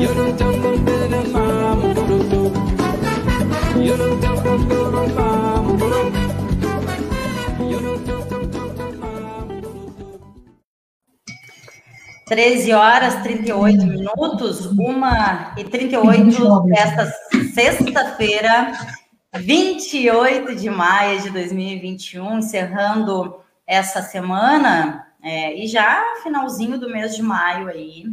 Yo no tengo 13 horas 38 minutos, 1 e 38 desta sexta-feira, 28 de maio de 2021, encerrando essa semana, é, e já finalzinho do mês de maio aí,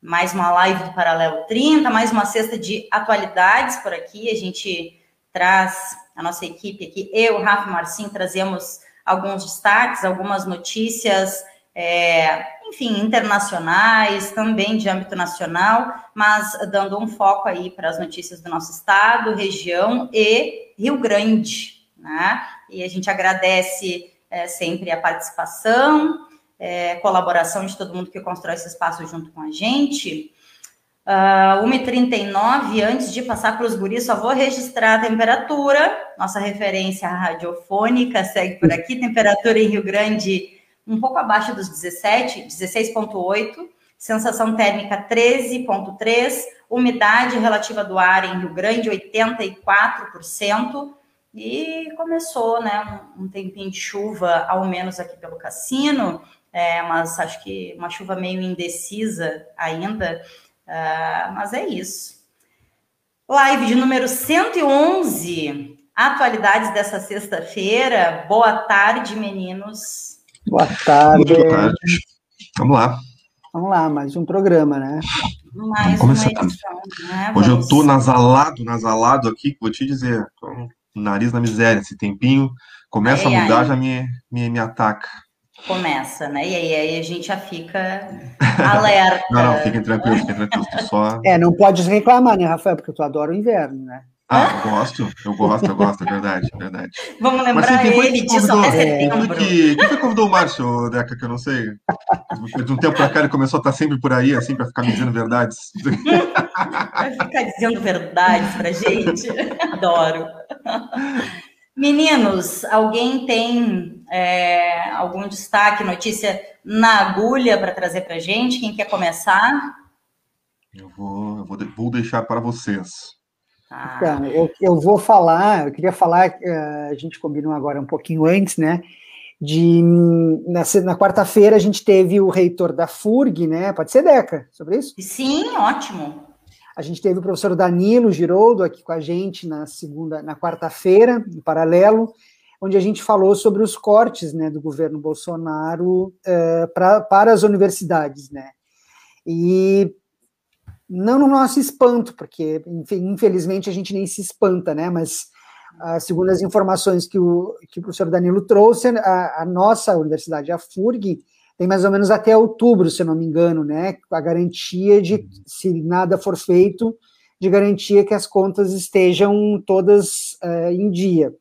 mais uma live do Paralelo 30, mais uma sexta de atualidades por aqui, a gente traz, a nossa equipe aqui, eu, Rafa Marcinho, trazemos alguns destaques, algumas notícias, é, enfim, internacionais, também de âmbito nacional, mas dando um foco aí para as notícias do nosso estado, região e Rio Grande, né? E a gente agradece é, sempre a participação, é, colaboração de todo mundo que constrói esse espaço junto com a gente. Uh, 1h39, antes de passar para os guris, só vou registrar a temperatura. Nossa referência radiofônica segue por aqui. Temperatura em Rio Grande um pouco abaixo dos 17, 16,8, sensação térmica 13,3, umidade relativa do ar em Rio Grande 84%, e começou né, um, tempinho de chuva, ao menos aqui pelo Cassino, é, mas acho que uma chuva meio indecisa ainda, uh, mas é isso. Live de número 111, atualidades dessa sexta-feira. Boa tarde, meninos. Boa tarde. Boa tarde. Vamos lá. Vamos lá, mais um programa, né? Mais uma edição, né? Hoje eu tô nasalado, nasalado aqui, vou te dizer, com o nariz na miséria, esse tempinho começa ai, a mudar, ai. já me, me, me ataca. Começa, né? E aí, aí a gente já fica alerta. não, não, fiquem tranquilos, fiquem tranquilos. Só... É, não pode reclamar, né, Rafael? Porque tu adora o inverno, né? Ah, eu gosto, eu gosto, eu gosto, é verdade, é verdade. Vamos lembrar Mas, assim, ele disso até setembro. Que, quem foi que convidou o Márcio, Deca, que eu não sei? De um tempo pra cá ele começou a estar sempre por aí, assim, para ficar me dizendo verdades. Vai ficar dizendo verdades pra gente? Adoro. Meninos, alguém tem é, algum destaque, notícia na agulha para trazer para gente? Quem quer começar? Eu vou, eu vou, vou deixar para vocês. Ah. Então, eu, eu vou falar, eu queria falar, uh, a gente combinou agora um pouquinho antes, né? De na, na quarta-feira a gente teve o reitor da FURG, né? Pode ser Deca sobre isso? Sim, ótimo. A gente teve o professor Danilo Giroldo aqui com a gente na segunda, na quarta-feira, em paralelo, onde a gente falou sobre os cortes né, do governo Bolsonaro uh, pra, para as universidades, né? E não no nosso espanto, porque infelizmente a gente nem se espanta, né? Mas ah, segundo as informações que o, que o professor Danilo trouxe, a, a, nossa universidade, a FURG, tem mais ou menos até outubro, se não me engano, né? A garantia de, se nada for feito, de garantia que as contas estejam todas uh, em dia.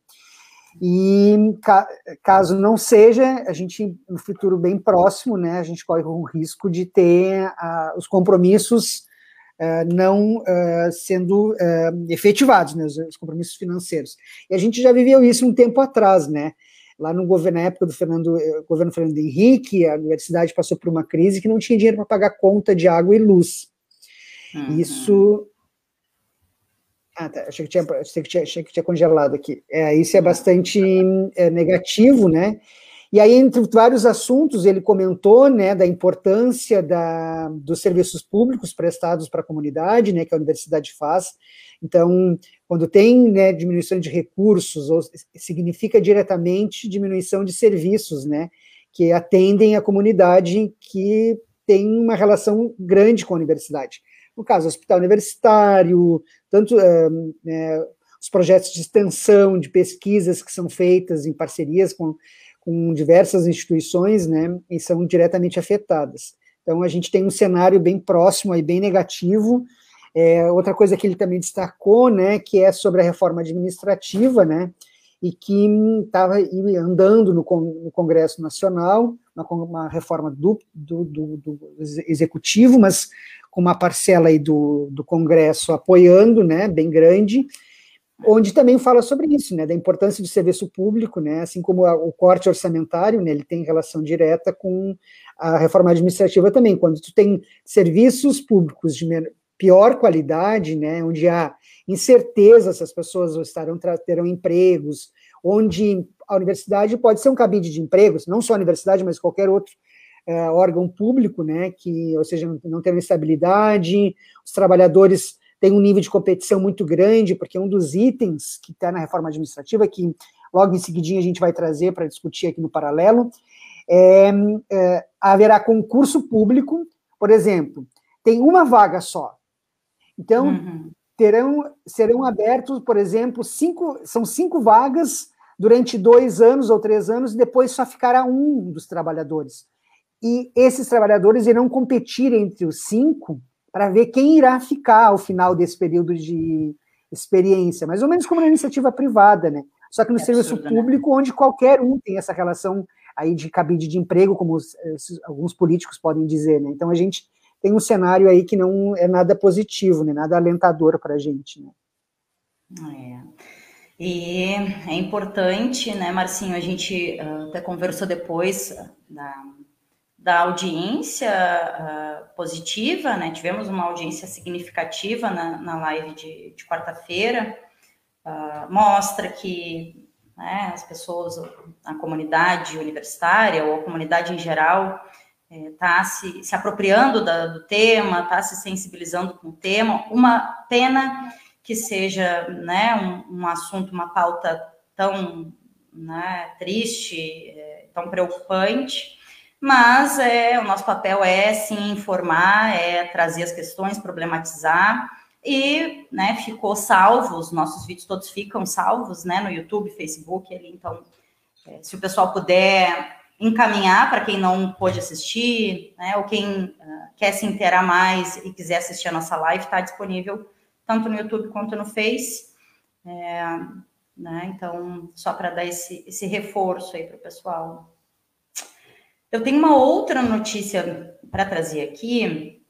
E ca, caso não seja, a gente, no futuro bem próximo, né, a gente corre o risco de ter uh, os compromissos não uh, sendo uh, efetivados, né, os, os, compromissos financeiros. E a gente já viveu isso um tempo atrás, né? Lá no governo, na época do Fernando, governo Fernando Henrique, a universidade passou por uma crise que não tinha dinheiro para pagar conta de água e luz. Uhum. Isso ah, tá. Achei que, tinha, achei, que tinha, achei que tinha congelado aqui. É, isso é bastante é, negativo, né? E aí, entre vários assuntos, ele comentou né, da importância da, dos serviços públicos prestados para a comunidade, né, que a universidade faz. Então, quando tem né, diminuição de recursos, ou significa diretamente diminuição de serviços, né, que atendem a comunidade que tem uma relação grande com a universidade. No caso, hospital universitário, tanto é, os projetos de extensão, de pesquisas que são feitas em parcerias com com diversas instituições, né, e são diretamente afetadas. Então, a gente tem um cenário bem próximo e bem negativo. É, outra coisa que ele também destacou, né, que é sobre a reforma administrativa, né, e que estava andando no, Congresso Nacional, uma, reforma do, do, do, do, executivo, mas com uma parcela aí do, do Congresso apoiando, né, bem grande, onde também fala sobre isso, né, da importância do serviço público, né, assim como a, o corte orçamentário, né, ele tem relação direta com a reforma administrativa também, quando tu tem serviços públicos de pior qualidade, né, onde há incerteza se as pessoas estarão terão empregos, onde a universidade pode ser um cabide de empregos, não só a universidade, mas qualquer outro é, órgão público, né, que, ou seja, não, não tem estabilidade, os trabalhadores tem um nível de competição muito grande, porque um dos itens que está na reforma administrativa, que logo em seguidinho a gente vai trazer para discutir aqui no paralelo, é, é, haverá concurso público, por exemplo, tem uma vaga só. Então, uhum. terão, serão abertos, por exemplo, cinco, são cinco vagas durante dois anos ou três anos, e depois só ficará um dos trabalhadores. E esses trabalhadores irão competir entre os cinco para ver quem irá ficar ao final desse período de experiência, mais ou menos como na iniciativa privada, né? Só que no é serviço absurdo, né? público, né? onde qualquer um tem essa relação aí de cabide de emprego, como os, alguns políticos podem dizer, né? Então a gente tem um cenário aí que não é nada positivo, né? Nada alentador para a gente, né? É. E é importante, né, Marcinho? A gente uh, até conversou depois da da audiência uh, positiva, né? Tivemos uma audiência significativa na, na live de, de quarta-feira. Uh, mostra que né, as pessoas, a comunidade universitária ou a comunidade em geral está eh, se, se apropriando da, do tema, está se sensibilizando com o tema. Uma pena que seja né, um, um assunto, uma pauta tão né, triste, é, tão preocupante, mas é, o nosso papel é sim informar, é trazer as questões, problematizar e né, ficou salvo, os nossos vídeos todos ficam salvos né, no YouTube, Facebook, ali, então é, se o pessoal puder encaminhar para quem não pôde assistir, né, ou quem uh, quer se inteirar mais e quiser assistir a nossa live, está disponível tanto no YouTube quanto no Face. É, né, então, só para dar esse, esse reforço aí para o pessoal. Eu tenho uma outra notícia para trazer aqui,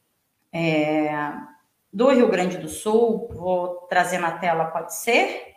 é, do Rio Grande do Sul, vou trazer na tela, pode ser?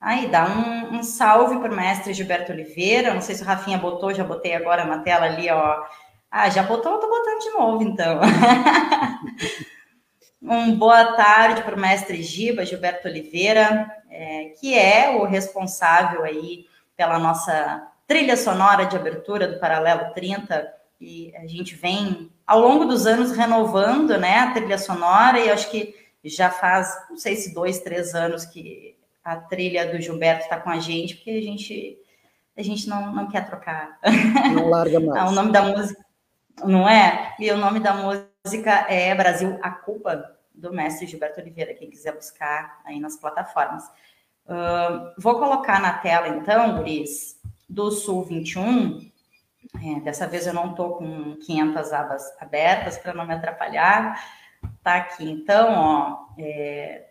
Aí, dá um, um salve para o mestre Gilberto Oliveira, não sei se o Rafinha botou, já botei agora na tela ali, ó. Ah, já botou, eu botando de novo, então. um boa tarde para o mestre Giba, Gilberto Oliveira, é, que é o responsável aí pela nossa trilha sonora de abertura do Paralelo 30, e a gente vem ao longo dos anos renovando né, a trilha sonora, e acho que já faz, não sei se dois, três anos que a trilha do Gilberto está com a gente, porque a gente, a gente não, não quer trocar. Não larga mais. Ah, o nome da música, não é? E o nome da música é Brasil, a culpa do mestre Gilberto Oliveira, quem quiser buscar aí nas plataformas. Uh, vou colocar na tela, então, Guris, do Sul 21. É, dessa vez eu não estou com 500 abas abertas para não me atrapalhar. Tá aqui, então, ó, é,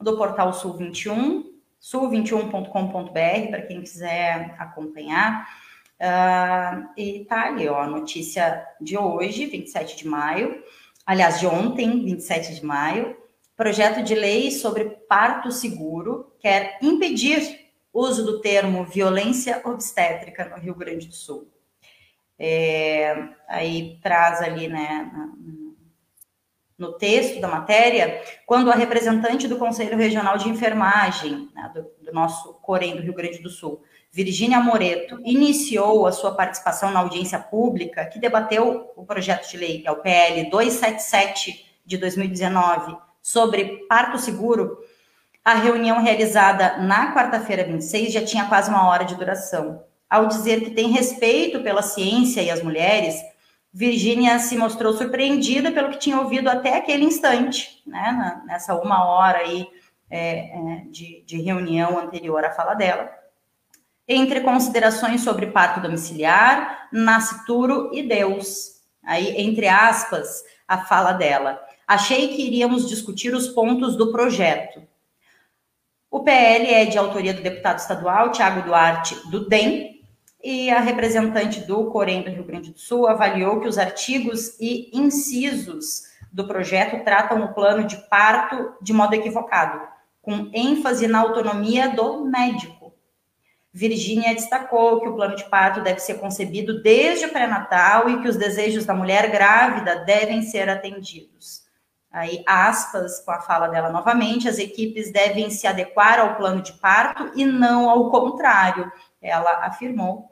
do portal Sul 21, sul21.com.br, para quem quiser acompanhar. Uh, e tá ali, ó, a notícia de hoje, 27 de maio, aliás, de ontem, 27 de maio, projeto de lei sobre parto seguro quer impedir uso do termo violência obstétrica no Rio Grande do Sul. É, aí traz ali, né, no texto da matéria, quando a representante do Conselho Regional de Enfermagem, né, do, do, nosso Corém do Rio Grande do Sul, Virgínia Moreto, iniciou a sua participação na audiência pública que debateu o projeto de lei, que é o PL 277 de 2019, sobre parto seguro, a reunião realizada na quarta-feira 26 já tinha quase uma hora de duração. Ao dizer que tem respeito pela ciência e as mulheres, Virgínia se mostrou surpreendida pelo que tinha ouvido até aquele instante, né, nessa uma hora aí é, é, de, de reunião anterior à fala dela. Entre considerações sobre parto domiciliar, nascituro e Deus. Aí, entre aspas, a fala dela. Achei que iríamos discutir os pontos do projeto, O PL é de autoria do deputado estadual Tiago Duarte, do DEM, e a representante do Corém do Rio Grande do Sul avaliou que os artigos e incisos do projeto tratam o plano de parto de modo equivocado, com ênfase na autonomia do médico. Virgínia destacou que o plano de parto deve ser concebido desde o pré-natal e que os desejos da mulher grávida devem ser atendidos. Aí, aspas, com a fala dela novamente, as equipes devem se adequar ao plano de parto e não ao contrário, ela afirmou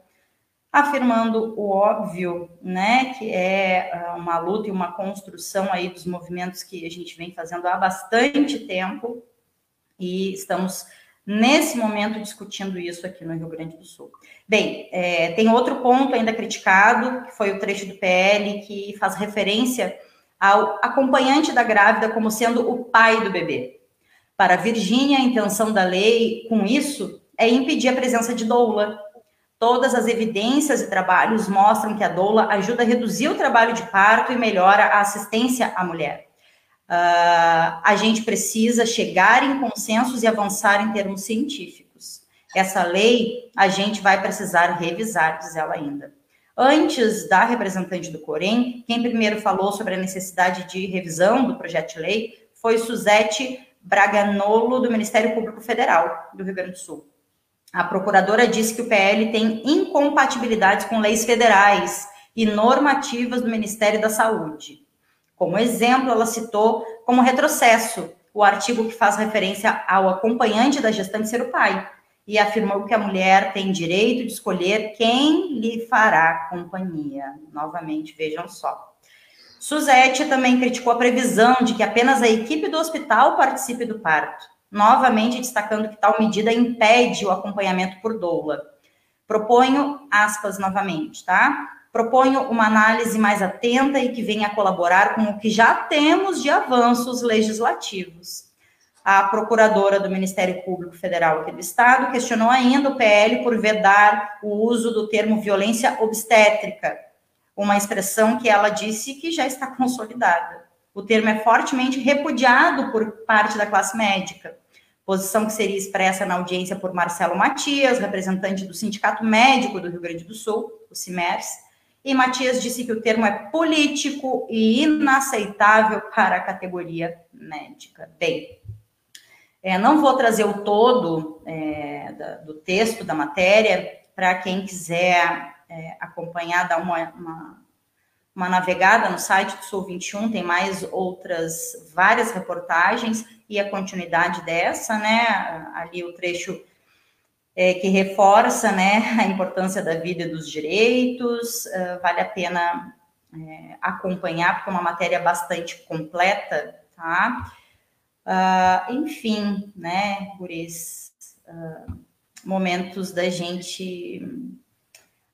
afirmando o óbvio, né, que é ah, uma luta e uma construção aí dos movimentos que a gente vem fazendo há bastante tempo e estamos nesse momento discutindo isso aqui no Rio Grande do Sul. Bem, é, tem outro ponto ainda criticado, que foi o trecho do PL que faz referência ao acompanhante da grávida como sendo o pai do bebê. Para Virgínia, a intenção da lei com isso é impedir a presença de doula, Todas as evidências e trabalhos mostram que a doula ajuda a reduzir o trabalho de parto e melhora a assistência à mulher. Uh, a gente precisa chegar em consensos e avançar em termos científicos. Essa lei a gente vai precisar revisar, diz ela ainda. Antes da representante do Corém, quem primeiro falou sobre a necessidade de revisão do projeto de lei foi Suzete Braganolo, do Ministério Público Federal do Rio Grande do Sul. A procuradora disse que o PL tem incompatibilidades com leis federais e normativas do Ministério da Saúde. Como exemplo, ela citou como retrocesso o artigo que faz referência ao acompanhante da gestante ser o pai e afirmou que a mulher tem direito de escolher quem lhe fará companhia. Novamente, vejam só. Suzette também criticou a previsão de que apenas a equipe do hospital participe do parto novamente destacando que tal medida impede o acompanhamento por doula. Proponho, aspas novamente, tá? Proponho uma análise mais atenta e que venha colaborar com o que já temos de avanços legislativos. A procuradora do Ministério Público Federal aqui do Estado questionou ainda o PL por vedar o uso do termo violência obstétrica, uma expressão que ela disse que já está consolidada. O termo é fortemente repudiado por parte da classe médica posição que seria expressa na audiência por Marcelo Matias, representante do Sindicato Médico do Rio Grande do Sul, o CIMERS, e Matias disse que o termo é político e inaceitável para a categoria médica. Bem, é, não vou trazer o todo é, da, do texto da matéria, para quem quiser é, acompanhar, dar uma, uma, uma navegada no site do Sul 21, tem mais outras várias reportagens e a continuidade dessa, né? Ali o trecho é, que reforça, né, a importância da vida e dos direitos. Uh, vale a pena é, acompanhar porque é uma matéria bastante completa, tá? Uh, enfim, né, guris, uh, momentos da gente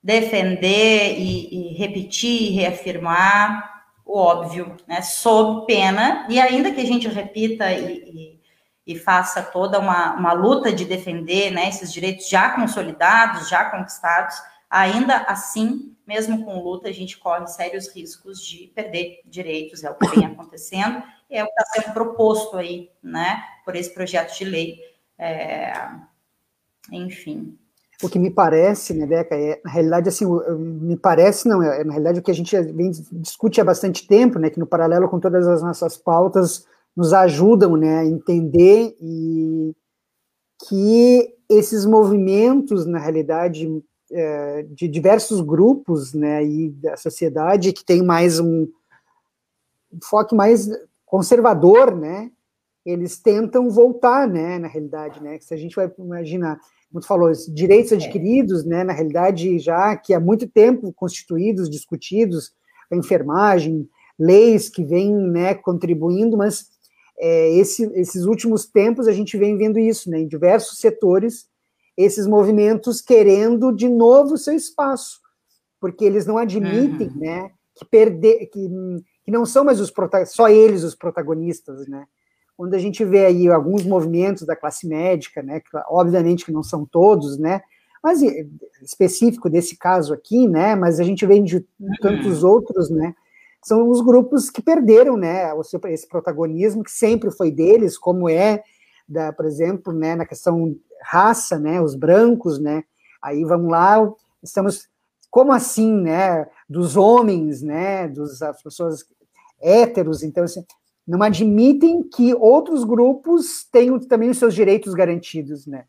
defender e, e repetir, reafirmar o óbvio, né? Sob pena, e ainda que a gente repita e, e, e faça toda uma, uma luta de defender né, esses direitos já consolidados, já conquistados, ainda assim, mesmo com luta, a gente corre sérios riscos de perder direitos, é o que vem acontecendo, e é o que está sendo proposto aí, né, por esse projeto de lei. É, enfim o que me parece, né, Deca, é, na realidade, assim, me parece, não, é, na realidade, o que a gente vem, discute há bastante tempo, né, que no paralelo com todas as nossas pautas, nos ajudam, né, a entender e que esses movimentos, na realidade, é, de diversos grupos, né, e da sociedade que tem mais um, um foco mais conservador, né, eles tentam voltar, né, na realidade, né, se a gente vai imaginar como tu falou, direitos é. adquiridos, né, na realidade, já que há muito tempo constituídos, discutidos, a enfermagem, leis que vêm né, contribuindo, mas é, esse, esses últimos tempos a gente vem vendo isso, né, em diversos setores, esses movimentos querendo de novo seu espaço, porque eles não admitem, uhum. né, que perder, que, que não são mais os só eles os protagonistas, né, quando a gente vê aí alguns movimentos da classe médica, né, que, obviamente que não são todos, né, mas específico desse caso aqui, né, mas a gente vê de tantos uhum. outros, né, são os grupos que perderam, né, esse protagonismo que sempre foi deles, como é da, por exemplo, né, na questão raça, né, os brancos, né, aí vamos lá, estamos, como assim, né, dos homens, né, dos, as pessoas héteros, então, assim, não admitem que outros grupos tenham também os seus direitos garantidos, né,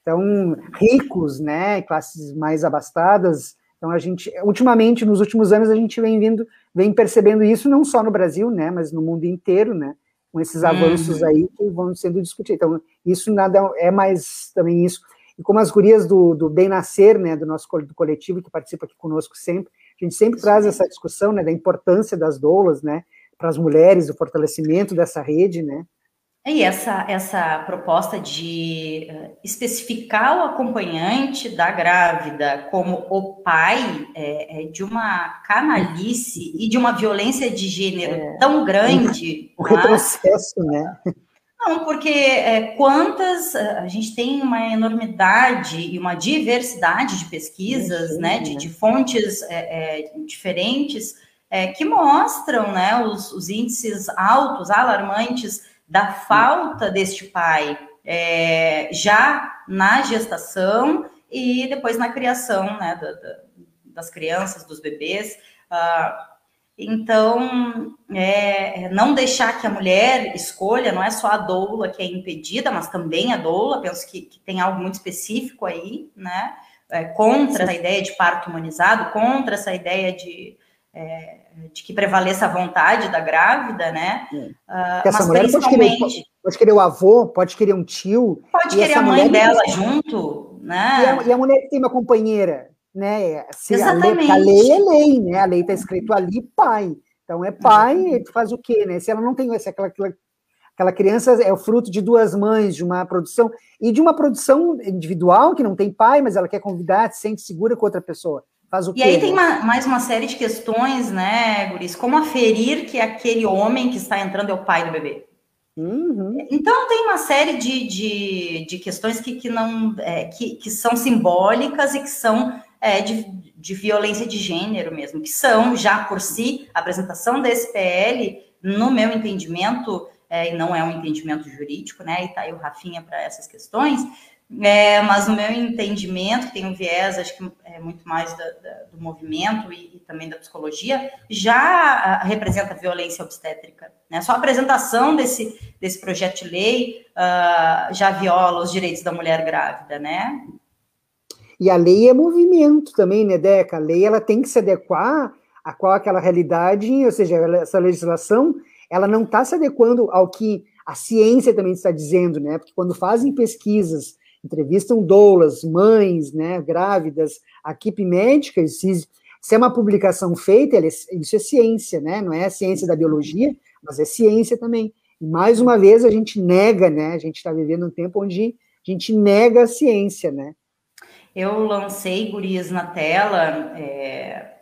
então, ricos, né, classes mais abastadas, então a gente, ultimamente, nos últimos anos, a gente vem vindo, vem percebendo isso não só no Brasil, né, mas no mundo inteiro, né, com esses avanços uhum. aí que vão sendo discutidos. Então, isso nada é mais também isso. E como as gurias do, do Bem Nascer, né, do nosso do coletivo que participa aqui conosco sempre, a gente sempre traz essa discussão, né, da importância das doulas, né, para as mulheres, o fortalecimento dessa rede, né, e essa, essa proposta de uh, especificar o acompanhante da grávida como o pai é, é de uma canalice e de uma violência de gênero é, tão grande. O um retrocesso, né? Não, porque é, quantas. A gente tem uma enormidade e uma diversidade de pesquisas, sim, né, de, de fontes é, é, diferentes, que mostram né, os, os índices altos, alarmantes da falta deste pai é, já na gestação e depois na criação né, da, da, das crianças, dos bebês. Ah, então, é, não deixar que a mulher escolha, não é só a doula que é impedida, mas também a doula, penso que, que tem algo muito específico aí, né? É, contra essa ideia de parto humanizado, contra essa ideia de é, de que prevaleça a vontade da grávida, né? É. Uh, essa mulher pode querer, pode querer o avô, pode querer um tio. Pode querer a mãe dela junto, né? E a, e a, mulher que tem uma companheira, né? Se Exatamente. A lei, a lei é lei, né? A lei está escrito ali, pai. Então é pai, uhum. faz o quê, né? Se ela não tem essa aquela, aquela criança é o fruto de duas mães, de uma produção e de uma produção individual que não tem pai, mas ela quer convidar, se sente segura com outra pessoa. Faz o e aí tem uma, mais uma série de questões, né, Guris? Como aferir que aquele homem que está entrando é o pai do bebê? Uhum. Então tem uma série de, de, de questões que, que não é, que, que são simbólicas e que são é, de, de violência de gênero mesmo, que são já por si a apresentação desse PL, no meu entendimento, é, e não é um entendimento jurídico, né? E tá aí o Rafinha para essas questões, é, mas no meu entendimento, tem um viés, acho que é muito mais da, da, do movimento e, e, também da psicologia, já a, representa violência obstétrica. Né? Só a apresentação desse, desse projeto de lei uh, já viola os direitos da mulher grávida, né? E a lei é movimento também, né, Deca? A lei ela tem que se adequar a qual aquela realidade, ou seja, essa legislação, ela não está se adequando ao que a ciência também está dizendo, né? Porque quando fazem pesquisas entrevistam doulas, mães, né, grávidas, a equipe médica, se, se é uma publicação feita, é, isso é ciência, né, não é ciência da biologia, mas é ciência também. E mais uma vez a gente nega, né, a gente está vivendo um tempo onde a gente nega a ciência, né. Eu lancei gurias na tela, é,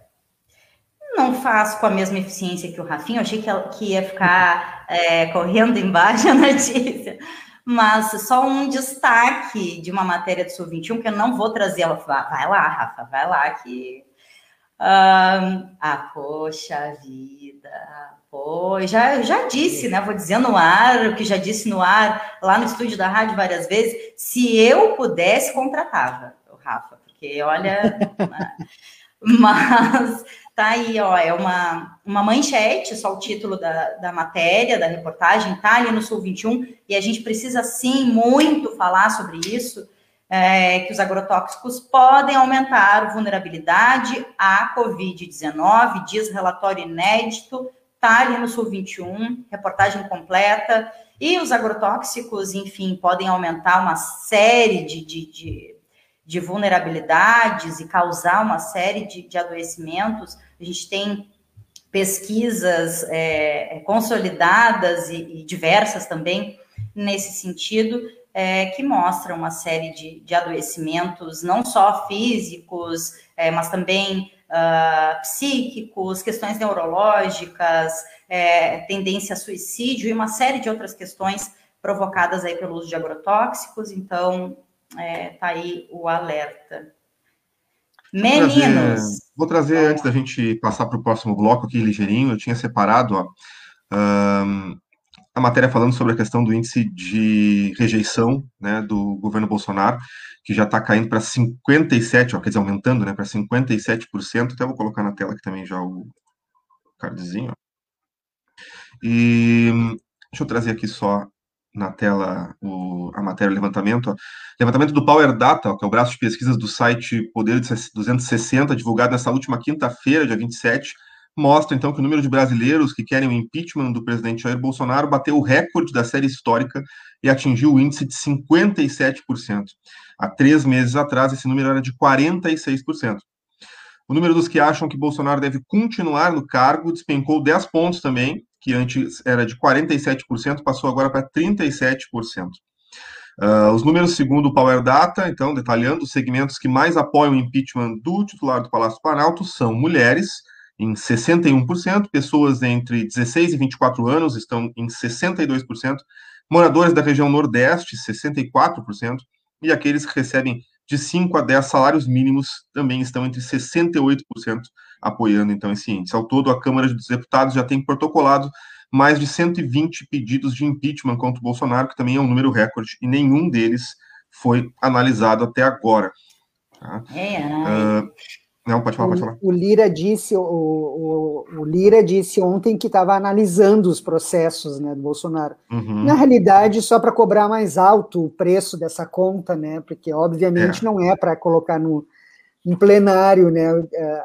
não faço com a mesma eficiência que o Rafinha, eu achei que, que ia ficar é, correndo embaixo a notícia, mas só um destaque de uma matéria do Sul 21, que eu não vou trazer ela. Vai lá, Rafa, vai lá que. Um, ah, poxa vida, pô, já, já disse, né? Vou dizer no ar, o que já disse no ar, lá no estúdio da rádio várias vezes. Se eu pudesse, contratava o Rafa, porque olha. Né, mas Tá aí, ó, é uma, uma manchete, só o título da, da matéria, da reportagem, tá ali no Sul 21, e a gente precisa sim muito falar sobre isso, é, que os agrotóxicos podem aumentar vulnerabilidade à Covid-19, diz relatório inédito, tá ali no Sul 21, reportagem completa, e os agrotóxicos, enfim, podem aumentar uma série de, de, de de vulnerabilidades e causar uma série de, de adoecimentos. A gente tem pesquisas é, consolidadas e, e, diversas também nesse sentido, é, que mostram uma série de, de adoecimentos, não só físicos, é, mas também uh, psíquicos, questões neurológicas, é, tendência a suicídio e uma série de outras questões provocadas aí pelo uso de agrotóxicos. Então, é, tá aí o alerta. Meninos. Vou trazer, vou trazer antes da gente passar para o próximo bloco aqui ligeirinho, eu tinha separado ó, um, a matéria falando sobre a questão do índice de rejeição né, do governo Bolsonaro, que já está caindo para 57%, ó, quer dizer, aumentando né, para 57%. Até vou colocar na tela aqui também já o cardzinho. E deixa eu trazer aqui só na tela o, a matéria o levantamento. Ó. Levantamento do Power Data, ó, que é o braço de pesquisas do site Poder 260, divulgado nessa última quinta-feira, dia 27, mostra então que o número de brasileiros que querem o impeachment do presidente Jair Bolsonaro bateu o recorde da série histórica e atingiu o índice de 57%. Há três meses atrás, esse número era de 46%. O número dos que acham que Bolsonaro deve continuar no cargo despencou 10 pontos também, que antes era de 47%, passou agora para 37%. Uh, os números segundo o Power Data, então, detalhando, os segmentos que mais apoiam o impeachment do titular do Palácio do Planalto são mulheres, em 61%, pessoas entre 16 e 24 anos estão em 62%, moradores da região Nordeste, 64%, e aqueles que recebem de 5 a 10 salários mínimos também estão entre 68% apoiando então esse índice. Ao todo, a Câmara dos Deputados já tem protocolado mais de 120 pedidos de impeachment contra o Bolsonaro, que também é um número recorde, e nenhum deles foi analisado até agora. Tá? É, uh, não, pode falar, o, pode falar. O Lira disse, o, o, o Lira disse ontem que estava analisando os processos né, do Bolsonaro. Uhum. Na realidade, só para cobrar mais alto o preço dessa conta, né? Porque obviamente é. não é para colocar no em plenário né,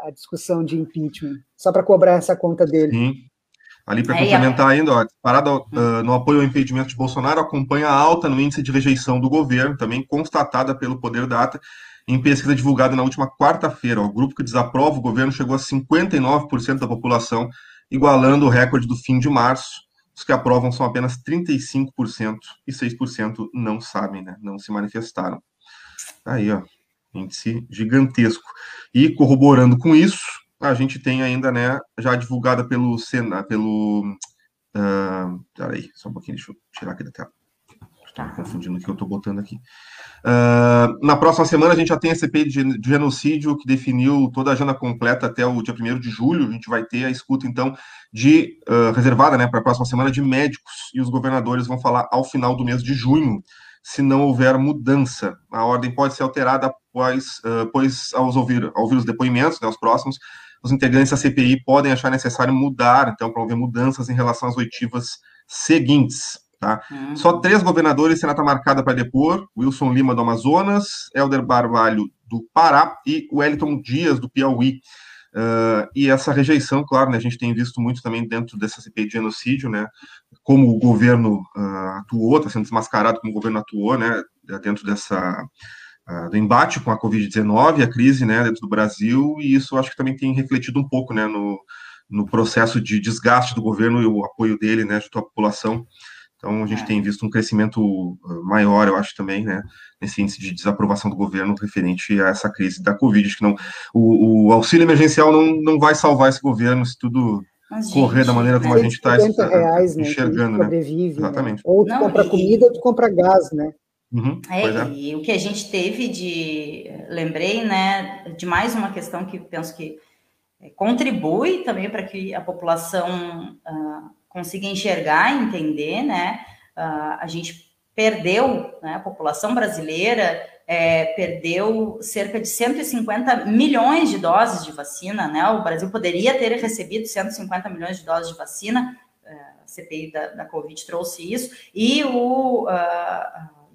a discussão de impeachment, só para cobrar essa conta dele. Sim. Ali para complementar ainda, ó, parada uh, no apoio ao impedimento de Bolsonaro acompanha a alta no índice de rejeição do governo, também constatada pelo Poder Data, em pesquisa divulgada na última quarta-feira, o grupo que desaprova o governo chegou a 59% da população, igualando o recorde do fim de março. Os que aprovam são apenas 35% e 6% não sabem, né? não se manifestaram. Tá aí, ó, índice gigantesco. E corroborando com isso, a gente tem ainda, né, já divulgada pelo Senado, pelo. Uh, peraí, só um pouquinho, deixa eu tirar aqui da tela. Estou confundindo o que eu estou botando aqui. Uh, na próxima semana a gente já tem a CPI de genocídio que definiu toda a agenda completa até o dia 1 de julho. A gente vai ter a escuta, então, de uh, reservada né, para a próxima semana de médicos e os governadores vão falar ao final do mês de junho, se não houver mudança. A ordem pode ser alterada após, uh, pois, ao ouvir, ao ouvir os depoimentos, né, os próximos, os integrantes da CPI podem achar necessário mudar, então, promover mudanças em relação às oitivas seguintes. Tá? Uhum. Só três governadores será marcada para depor: Wilson Lima do Amazonas, Helder Barbalho do Pará e Wellington Dias do Piauí. Uh, e essa rejeição, claro, né, a gente tem visto muito também dentro dessa CPI de genocídio, né, como o governo uh, atuou, está sendo desmascarado como o governo atuou, né, dentro dessa uh, do embate com a Covid-19, a crise, né, dentro do Brasil, e isso acho que também tem refletido um pouco, né, no, no processo de desgaste do governo e o apoio dele, né, junto à população. Então, a gente é. tem visto um crescimento ah, maior, eu acho também, né, nesse índice de desaprovação do governo referente a essa crise da Covid. Acho que não, o, o auxílio emergencial não, não vai salvar esse governo se tudo Mas, correr gente, da maneira como a gente está reais, né, enxergando. Né? Exatamente. Né? Ou tu não, compra e... comida ou tu compra gás, né? Uhum, é, é. E o que a gente teve de. Lembrei, né, de mais uma questão que penso que é, contribui também para que a população. Uh, consiga enxergar, entender, né? Uh, a gente perdeu, né, a população brasileira é, perdeu cerca de 150 milhões de doses de vacina, né? O Brasil poderia ter recebido 150 milhões de doses de vacina, é, a CPI da, da Covid trouxe isso, e o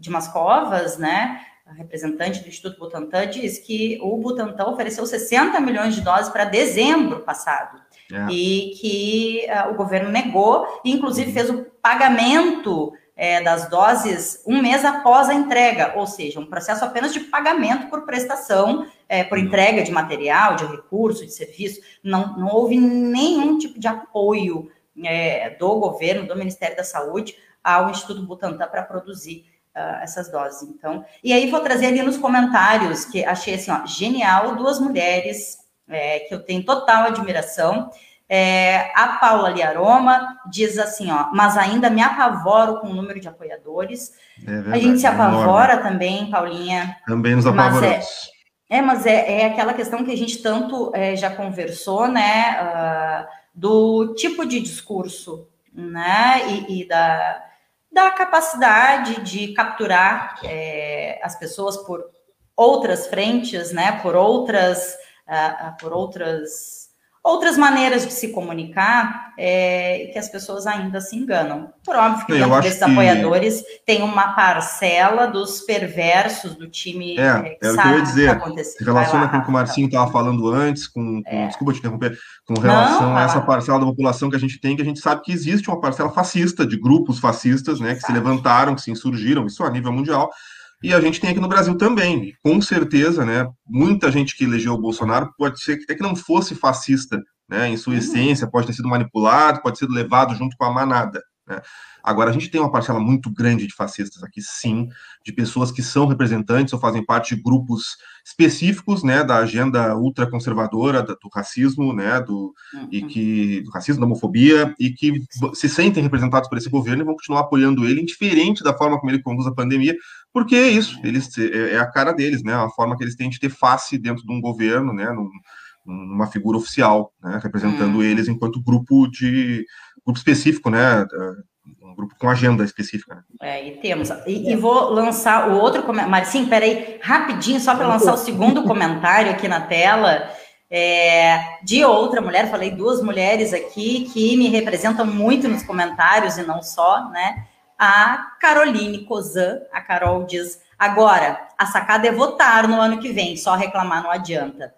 Dimas Covas, né, representante do Instituto Butantan, diz que o Butantan ofereceu 60 milhões de doses para dezembro passado. É. E que uh, o governo negou, e inclusive uhum. fez o pagamento é, das doses um mês após a entrega, ou seja, um processo apenas de pagamento por prestação, é, por uhum. entrega de material, de recurso, de serviço. Não, não houve nenhum tipo de apoio é, do governo, do Ministério da Saúde, ao Instituto Butantan para produzir uh, essas doses. Então, e aí vou trazer ali nos comentários que achei assim, ó, genial, duas mulheres é, que eu tenho total admiração. É, a Paula Liaroma diz assim, ó, mas ainda me apavoro com o número de apoiadores. É a gente se apavora enorme. também, Paulinha. Também nos apavoramos. É, é, mas é, é, aquela questão que a gente tanto é, já conversou, né, uh, do tipo de discurso né? E, e da, da capacidade de capturar é, as pessoas por outras frentes, né? Por outras, uh, por outras outras maneiras de se comunicar é, que as pessoas ainda se enganam. Por óbvio que dentro desses que... apoiadores tem uma parcela dos perversos do time é, é, que é o que eu ia dizer. Que relaciona lá, com o que o Marcinho estava falando antes, com, com é. desculpa te interromper, com relação Não, a essa parcela da população que a gente tem, que a gente sabe que existe uma parcela fascista, de grupos fascistas, né, que se levantaram, que se insurgiram, isso a nível mundial, e a gente tem aqui no Brasil também, com certeza, né? Muita gente que elegeu o Bolsonaro pode ser que até que não fosse fascista, né? Em sua uhum. essência, pode ter sido manipulado, pode ter sido levado junto com a manada. Né? Agora, a gente tem uma parcela muito grande de fascistas aqui, sim, de pessoas que são representantes ou fazem parte de grupos específicos, né, da agenda ultraconservadora, do racismo, né, do, uhum. e que, do racismo, da homofobia, e que se sentem representados por esse governo e vão continuar apoiando ele, indiferente da forma como ele conduz a pandemia, porque é isso, eles, é, é a cara deles, né, a forma que eles têm de ter face dentro de um governo, né, num, numa figura oficial, né, representando uhum. eles enquanto grupo de grupo específico, né, um grupo com agenda específica. Né? É, e temos. E, e, vou lançar o outro comentário. Marcinho, peraí, rapidinho, só para lançar o segundo comentário aqui na tela. É, de outra mulher, falei duas mulheres aqui que me representam muito nos comentários e não só, né? A Caroline Cozan, a Carol diz: agora, a sacada é votar no ano que vem, só reclamar não adianta.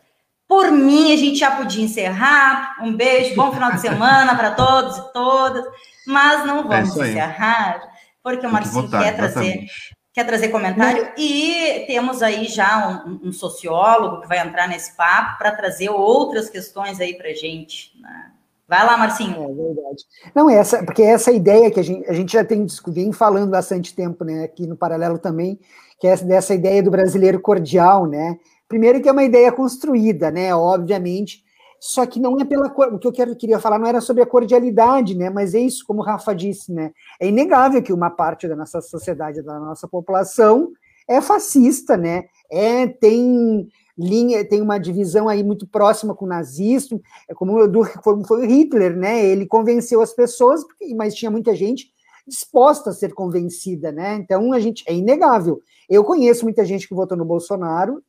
Por mim, a gente já podia encerrar. Um beijo, bom final de semana para todos e todas. Mas não é vamos é encerrar, porque o Marcinho quer trazer, quer trazer comentário. E temos aí já um, um sociólogo que vai entrar nesse papo para trazer outras questões aí para gente. Né? Vai lá, Marcinho. É verdade. Não, essa, porque essa ideia que a gente, a gente já tem vem falando bastante tempo, né, aqui no Paralelo também, que é dessa ideia do brasileiro cordial, né? Primeiro que é uma ideia construída, né? Obviamente, só que não é pela o que eu quero, queria falar não era sobre a cordialidade, né? Mas é isso, como o Rafa disse, né? É inegável que uma parte da nossa sociedade, da nossa população, é fascista, né? É tem linha, tem uma divisão aí muito próxima com o nazismo, é como, do, foi o Hitler, né? Ele convenceu as pessoas, mas tinha muita gente disposta a ser convencida, né? Então a gente é inegável. Eu conheço muita gente que votou no Bolsonaro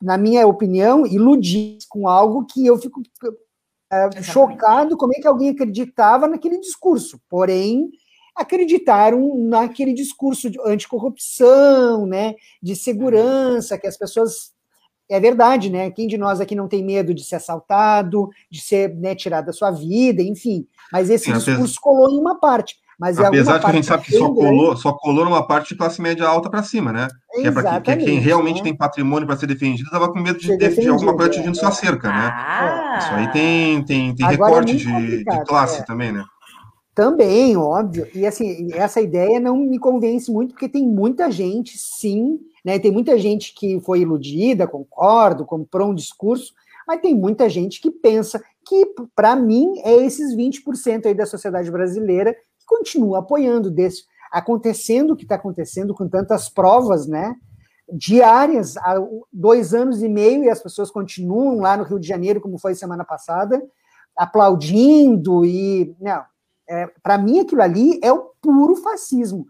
na minha opinião, iludidos com algo que eu fico é, chocado como é que alguém acreditava naquele discurso. Porém, acreditaram naquele discurso de anticorrupção, né, de segurança, que as pessoas é verdade, né? Quem de nós aqui não tem medo de ser assaltado, de ser né, tirado da sua vida, enfim. Mas esse Sim, discurso colou em uma parte. Mas é Apesar de que a gente sabe que só colou, só colou numa parte de classe média alta para cima, né? Que é que, quem realmente né? tem patrimônio para ser defendido estava com medo de, de alguma coisa atingindo é. sua cerca, né? Ah. Isso aí tem, tem, tem recorte é de, de, classe é. também, né? Também, óbvio. E assim, essa ideia não me convence muito, porque tem muita gente, sim, né? Tem muita gente que foi iludida, concordo, comprou um discurso, mas tem muita gente que pensa que, para mim, é esses 20% aí da sociedade brasileira continua apoiando desse acontecendo o que está acontecendo com tantas provas, né? Diárias, há dois anos e meio, e as pessoas continuam lá no Rio de Janeiro, como foi semana passada, aplaudindo e não. É, para mim aquilo ali é o puro fascismo.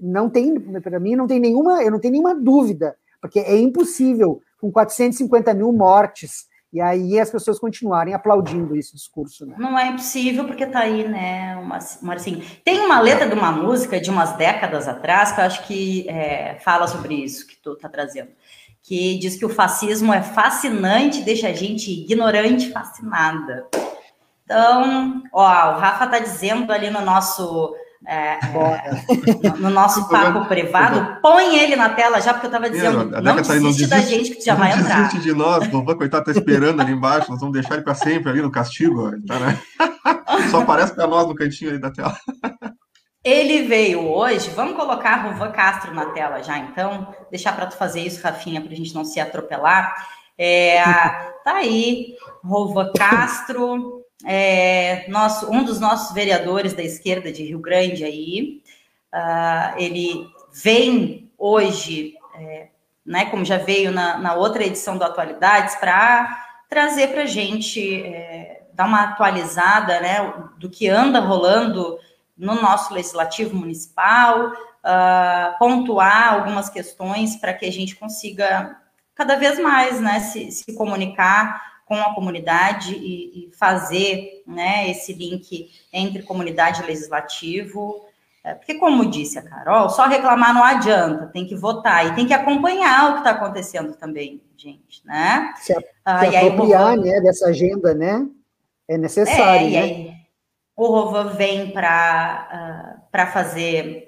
Não tem, para mim não tem nenhuma, eu não tenho nenhuma dúvida, porque é impossível com 450 mil mortes e aí as pessoas continuarem aplaudindo esse discurso. Né? Não é impossível, porque está aí, né, uma, assim, tem uma letra de uma música de umas décadas atrás que eu acho que é, fala sobre isso que tu está trazendo, que diz que o fascismo é fascinante, deixa a gente ignorante, fascinada. Então, ó, o Rafa está dizendo ali no nosso é, é, no nosso papo privado, põe ele na tela já, porque eu estava dizendo, não, não desiste, desiste da gente que já vai entrar. Não desiste de nós, o coitado tá esperando ali embaixo, nós vamos deixar ele para sempre ali no castigo, tá, né? Só aparece para nós no cantinho ali da tela. Ele veio hoje, vamos colocar Ruvan Castro na tela já, então, deixar para tu fazer isso, Rafinha, para a gente não se atropelar. É, tá aí, Rova Castro, é, nosso, um dos nossos vereadores da esquerda de Rio Grande aí, uh, ele vem hoje, é, né, como já veio na, na, outra edição do Atualidades, para trazer para a gente é, dar uma atualizada né, do que anda rolando no nosso legislativo municipal, uh, pontuar algumas questões para que a gente consiga cada vez mais né, se, se comunicar com a comunidade e, e, fazer né, esse link entre comunidade e legislativo. É, porque, como disse a Carol, só reclamar não adianta, tem que votar e tem que acompanhar o que está acontecendo também, gente, né? Se, a, ah, se apropriar né, dessa agenda, né? É necessário, é, né? O Rovan vem para uh, fazer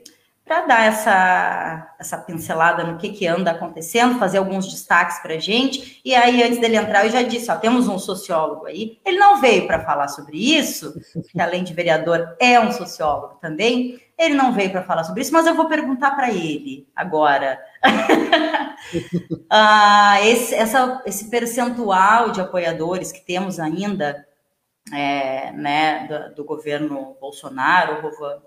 para dar essa, essa pincelada no que, que anda acontecendo, fazer alguns destaques para a gente. E aí, antes dele entrar, eu já disse: ó, temos um sociólogo aí. Ele não veio para falar sobre isso, que além de vereador é um sociólogo também. Ele não veio para falar sobre isso, mas eu vou perguntar para ele agora. ah, esse, essa, esse percentual de apoiadores que temos ainda é, né, do, do, governo Bolsonaro, Rovan,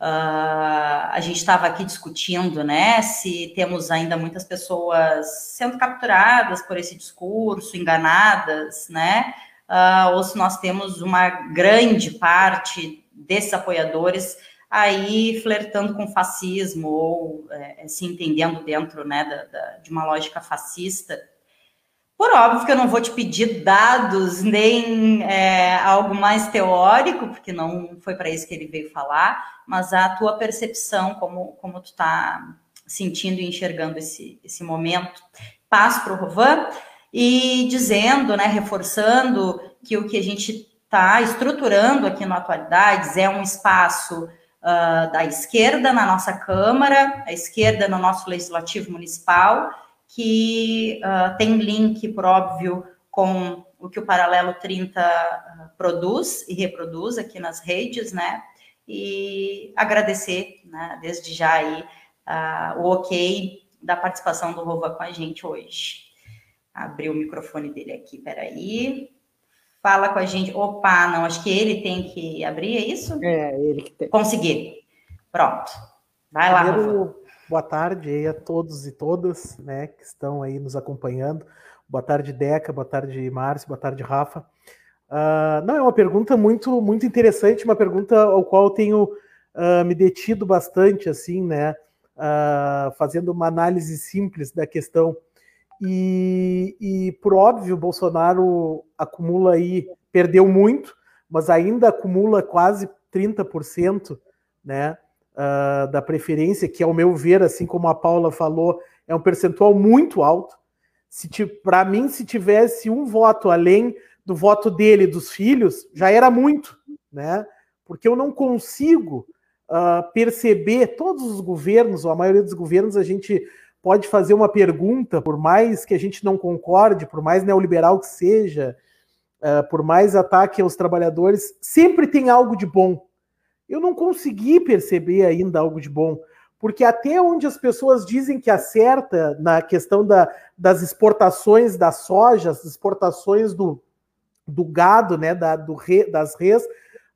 Uh, a gente estava aqui discutindo, né, se temos ainda muitas pessoas sendo capturadas por esse discurso, enganadas, né, uh, ou se nós temos uma grande parte desses apoiadores aí flertando com fascismo ou é, se entendendo dentro, né, da, da, de uma lógica fascista. Por óbvio que eu não vou te pedir dados nem é, algo mais teórico, porque não foi para isso que ele veio falar, mas a tua percepção, como, como tu está sentindo e enxergando esse, esse momento. Passo para o Rovan e dizendo, né, reforçando que o que a gente está estruturando aqui no Atualidades é um espaço uh, da esquerda na nossa Câmara, a esquerda no nosso Legislativo Municipal, que uh, tem link, por óbvio, com o que o Paralelo 30 uh, produz e reproduz aqui nas redes, né? e agradecer, né, desde já aí, uh, o ok da participação do Rova com a gente hoje. Abrir o microfone dele aqui, peraí. Fala com a gente. Opa, não, acho que ele tem que abrir, é isso? É, ele que tem. Conseguir. Pronto. Vai lá, Primeiro, Boa tarde aí a todos e todas, né, que estão aí nos acompanhando. Boa tarde, Deca, boa tarde, Márcio, boa tarde, Rafa. Uh, não, é uma pergunta muito, muito interessante, uma pergunta ao qual eu tenho uh, me detido bastante, assim, né? Uh, fazendo uma análise simples da questão. E, e, por óbvio, Bolsonaro acumula aí, perdeu muito, mas ainda acumula quase 30%, né? Da preferência, que ao meu ver, assim como a Paula falou, é um percentual muito alto. Para mim, se tivesse um voto além do voto dele e dos filhos já era muito, né? Porque eu não consigo uh, perceber todos os governos, ou a maioria dos governos, a gente pode fazer uma pergunta, por mais que a gente não concorde, por mais neoliberal que seja, uh, por mais ataque aos trabalhadores, sempre tem algo de bom. Eu não consegui perceber ainda algo de bom, porque até onde as pessoas dizem que acerta na questão da, das exportações da soja, as exportações do, do gado, né, da, do re, das res,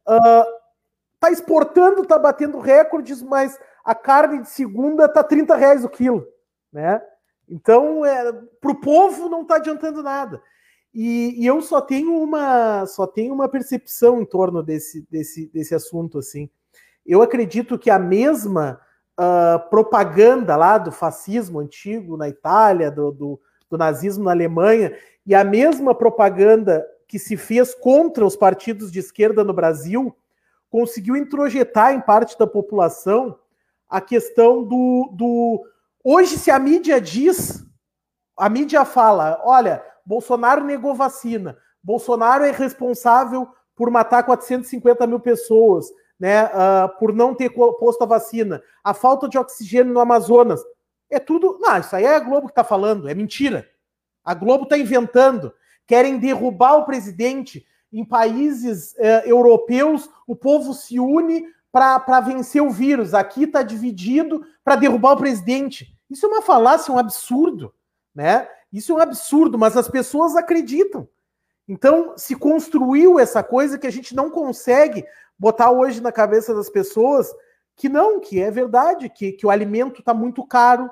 uh, exportando, tá batendo recordes, mas a carne de segunda tá 30 reais o quilo, né? Então, é, para o povo não está adiantando nada. E, e, eu só tenho uma só tenho uma percepção em torno desse, desse, desse assunto assim. Eu acredito que a mesma uh, propaganda lá do fascismo antigo na Itália, do, do, do nazismo na Alemanha, e a mesma propaganda que se fez contra os partidos de esquerda no Brasil conseguiu introjetar em parte da população a questão do, do. Hoje, se a mídia diz, a mídia fala: olha, Bolsonaro negou vacina, Bolsonaro é responsável por matar 450 mil pessoas, né, uh, por não ter posto a vacina, a falta de oxigênio no Amazonas. É tudo. Não, isso aí é a Globo que está falando, é mentira. A Globo está inventando querem derrubar o presidente. Em países eh, europeus, o povo se une para vencer o vírus. Aqui está dividido para derrubar o presidente. Isso é uma falácia, um absurdo, né? Isso é um absurdo, mas as pessoas acreditam. Então, se construiu essa coisa que a gente não consegue botar hoje na cabeça das pessoas que não, que é verdade, que, que o alimento está muito caro,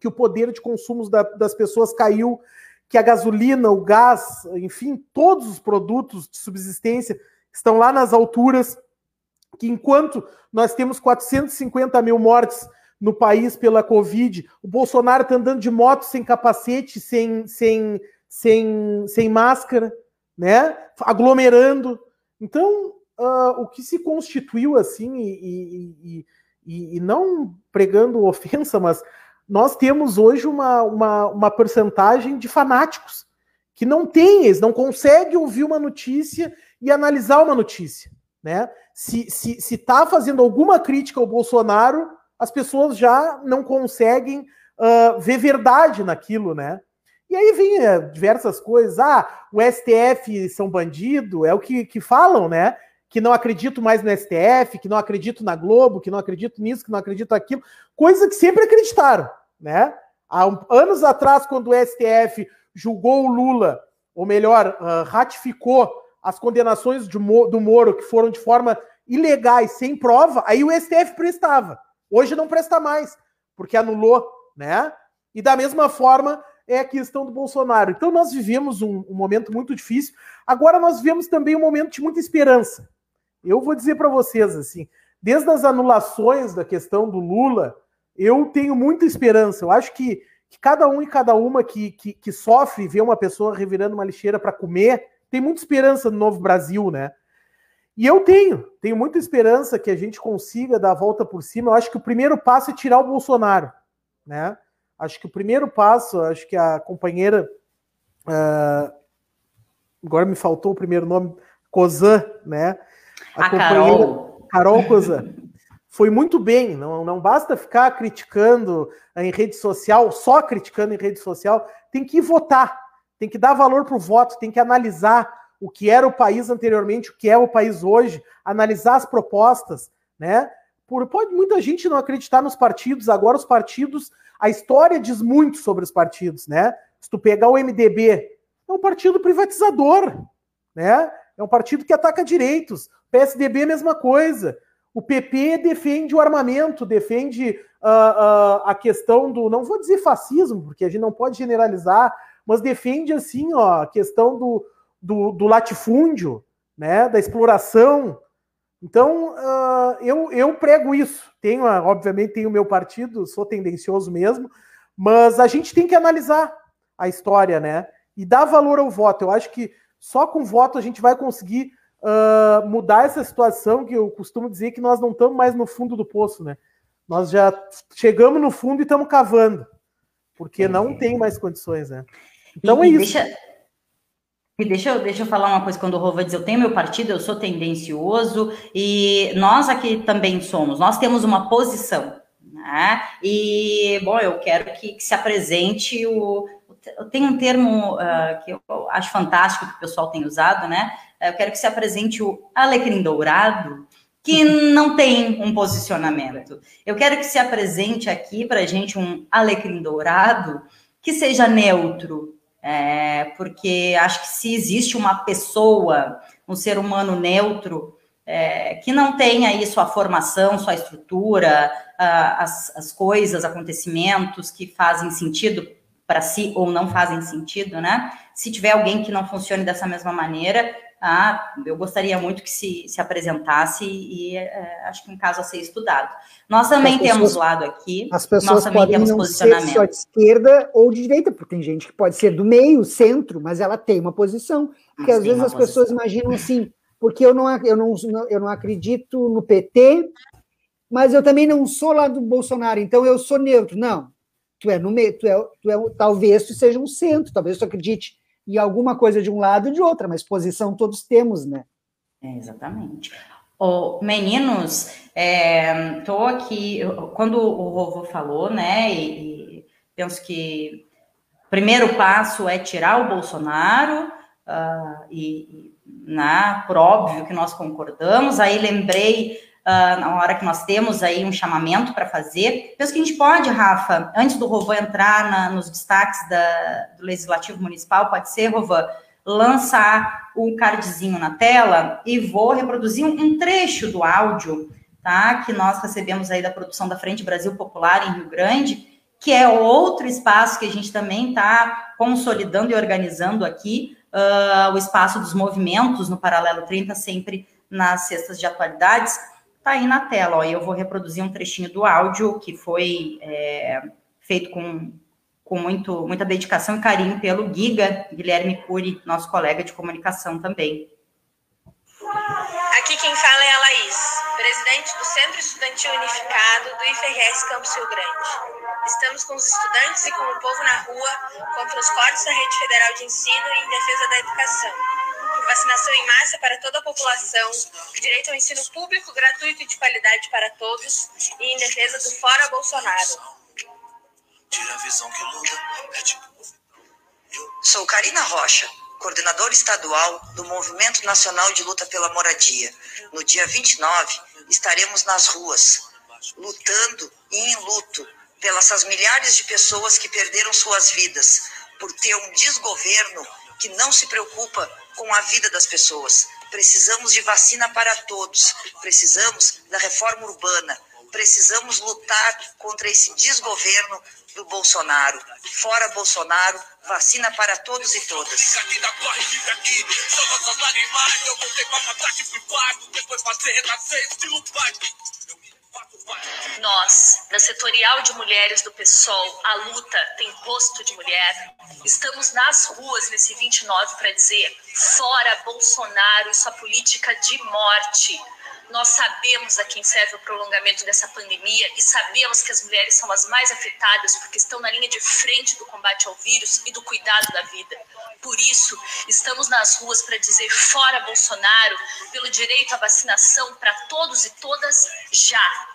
que o poder de consumo da, das pessoas caiu, que a gasolina, o gás, enfim, todos os produtos de subsistência estão lá nas alturas, que enquanto nós temos 450 mil mortes no país pela Covid, o Bolsonaro está andando de moto sem capacete, sem, sem, sem, sem máscara, né? aglomerando. Então, uh, o que se constituiu assim, e, e, e, e, não pregando ofensa, mas nós temos hoje uma, uma, uma porcentagem de fanáticos que não tem, eles não conseguem ouvir uma notícia e analisar uma notícia. Né? Se está se, se tá fazendo alguma crítica ao Bolsonaro, as pessoas já não conseguem uh, ver verdade naquilo, né? E aí vem uh, diversas coisas. Ah, o STF são bandido, é o que, que falam, né? Que não acredito mais no STF, que não acredito na Globo, que não acredito nisso, que não acredito naquilo. Coisa que sempre acreditaram, né? Há um, anos atrás, quando o STF julgou o Lula, ou melhor, uh, ratificou as condenações de, do Moro, que foram de forma ilegais, sem prova, aí o STF prestava. Hoje não presta mais, porque anulou, né? E da mesma forma é a questão do Bolsonaro. Então nós vivemos um, um momento muito difícil. Agora nós vivemos também um momento de muita esperança. Eu vou dizer para vocês assim, desde as anulações da questão do Lula, eu tenho muita esperança. Eu acho que, que cada um e cada uma que, que, que sofre ver uma pessoa revirando uma lixeira para comer, tem muita esperança no novo Brasil, né? E eu tenho, tenho muita esperança que a gente consiga dar a volta por cima. Eu acho que o primeiro passo é tirar o Bolsonaro, né? Acho que o primeiro passo, acho que a companheira, uh, agora me faltou o primeiro nome, Cozan, né? A, a Carol. Carol Cozan. Foi muito bem, não, não basta ficar criticando em rede social, só criticando em rede social, tem que ir votar, tem que dar valor para o voto, tem que analisar o que era o país anteriormente, o que é o país hoje, analisar as propostas, né? Por, pode muita gente não acreditar nos partidos, agora os partidos, a história diz muito sobre os partidos, né? Se tu pegar o MDB, é um partido privatizador, né? É um partido que ataca direitos. PSDB, mesma coisa. O PP defende o armamento, defende uh, uh, a questão do, não vou dizer fascismo, porque a gente não pode generalizar, mas defende assim, ó, a questão do, do, do latifúndio, né, da exploração. Então, uh, eu, eu prego isso. Tenho, obviamente, tenho o meu partido, sou tendencioso mesmo, mas a gente tem que analisar a história, né? E dar valor ao voto. Eu acho que só com voto a gente vai conseguir uh, mudar essa situação que eu costumo dizer que nós não estamos mais no fundo do poço, né? Nós já chegamos no fundo e estamos cavando, porque não tem mais condições, né? Então e, é isso. Deixa, e deixa eu, deixa eu falar uma coisa, quando o Rova diz, eu tenho meu partido, eu sou tendencioso, e nós aqui também somos, nós temos uma posição, né? E, bom, eu quero que, que se apresente o... Tem um termo uh, que eu acho fantástico que o pessoal tem usado, né? Eu quero que se apresente o alecrim dourado, que não tem um posicionamento. Eu quero que se apresente aqui para a gente um alecrim dourado que seja neutro, é, porque acho que se existe uma pessoa, um ser humano neutro, é, que não tenha aí sua formação, sua estrutura, as, as coisas, acontecimentos que fazem sentido para si ou não fazem sentido, né? Se tiver alguém que não funcione dessa mesma maneira, ah, eu gostaria muito que se, se apresentasse e é, acho que um caso a ser estudado. Nós também pessoas, temos lado aqui, as pessoas nós também podem temos não posicionamento. Ser só de esquerda ou de direita, porque tem gente que pode ser do meio, centro, mas ela tem uma posição. Porque mas às vezes as posição. pessoas imaginam assim, porque eu não, eu, não, eu não acredito no PT, mas eu também não sou lá do Bolsonaro, então eu sou neutro. Não, tu é no meio, tu é, tu é talvez tu seja um centro, talvez tu acredite e alguma coisa de um lado e de outra, mas posição todos temos, né? É, exatamente. Oh, meninos, estou é, aqui. Quando o Rovo falou, né? E, e, penso que o primeiro passo é tirar o Bolsonaro, uh, e, e né, por óbvio que nós concordamos. Aí lembrei uh, na hora que nós temos aí um chamamento para fazer. Penso que a gente pode, Rafa, antes do Rovan entrar na, nos destaques da, do Legislativo Municipal, pode ser, Rovan, lançar um cardzinho na tela e vou reproduzir um, um trecho do áudio, tá? Que nós recebemos aí da produção da Frente Brasil Popular em Rio Grande, que é outro espaço que a gente também está consolidando e organizando aqui, uh, o espaço dos movimentos no Paralelo 30, sempre nas cestas de atualidades, está aí na tela. Ó, eu vou reproduzir um trechinho do áudio que foi é, feito com, com muito, muita dedicação e carinho pelo Giga, Guilherme Cury, nosso colega de comunicação também. Aqui quem fala é a Laís, presidente do Centro Estudantil Unificado do IFRS Campus Rio Grande. Estamos com os estudantes e com o povo na rua contra os cortes da rede federal de ensino e em defesa da educação. Vacinação em massa para toda a população, direito ao ensino público gratuito e de qualidade para todos e em defesa do Fora Bolsonaro. Sou Karina Rocha, coordenadora estadual do Movimento Nacional de Luta pela Moradia. No dia 29, estaremos nas ruas, lutando e em luto pelas milhares de pessoas que perderam suas vidas por ter um desgoverno que não se preocupa com a vida das pessoas. Precisamos de vacina para todos, precisamos da reforma urbana, precisamos lutar contra esse desgoverno do Bolsonaro. Fora Bolsonaro, vacina para todos e todas. Nós, da Setorial de Mulheres do PSOL, a luta tem rosto de mulher, estamos nas ruas nesse 29 para dizer: fora Bolsonaro e sua política de morte. Nós sabemos a quem serve o prolongamento dessa pandemia e sabemos que as mulheres são as mais afetadas porque estão na linha de frente do combate ao vírus e do cuidado da vida. Por isso, estamos nas ruas para dizer fora Bolsonaro, pelo direito à vacinação para todos e todas já.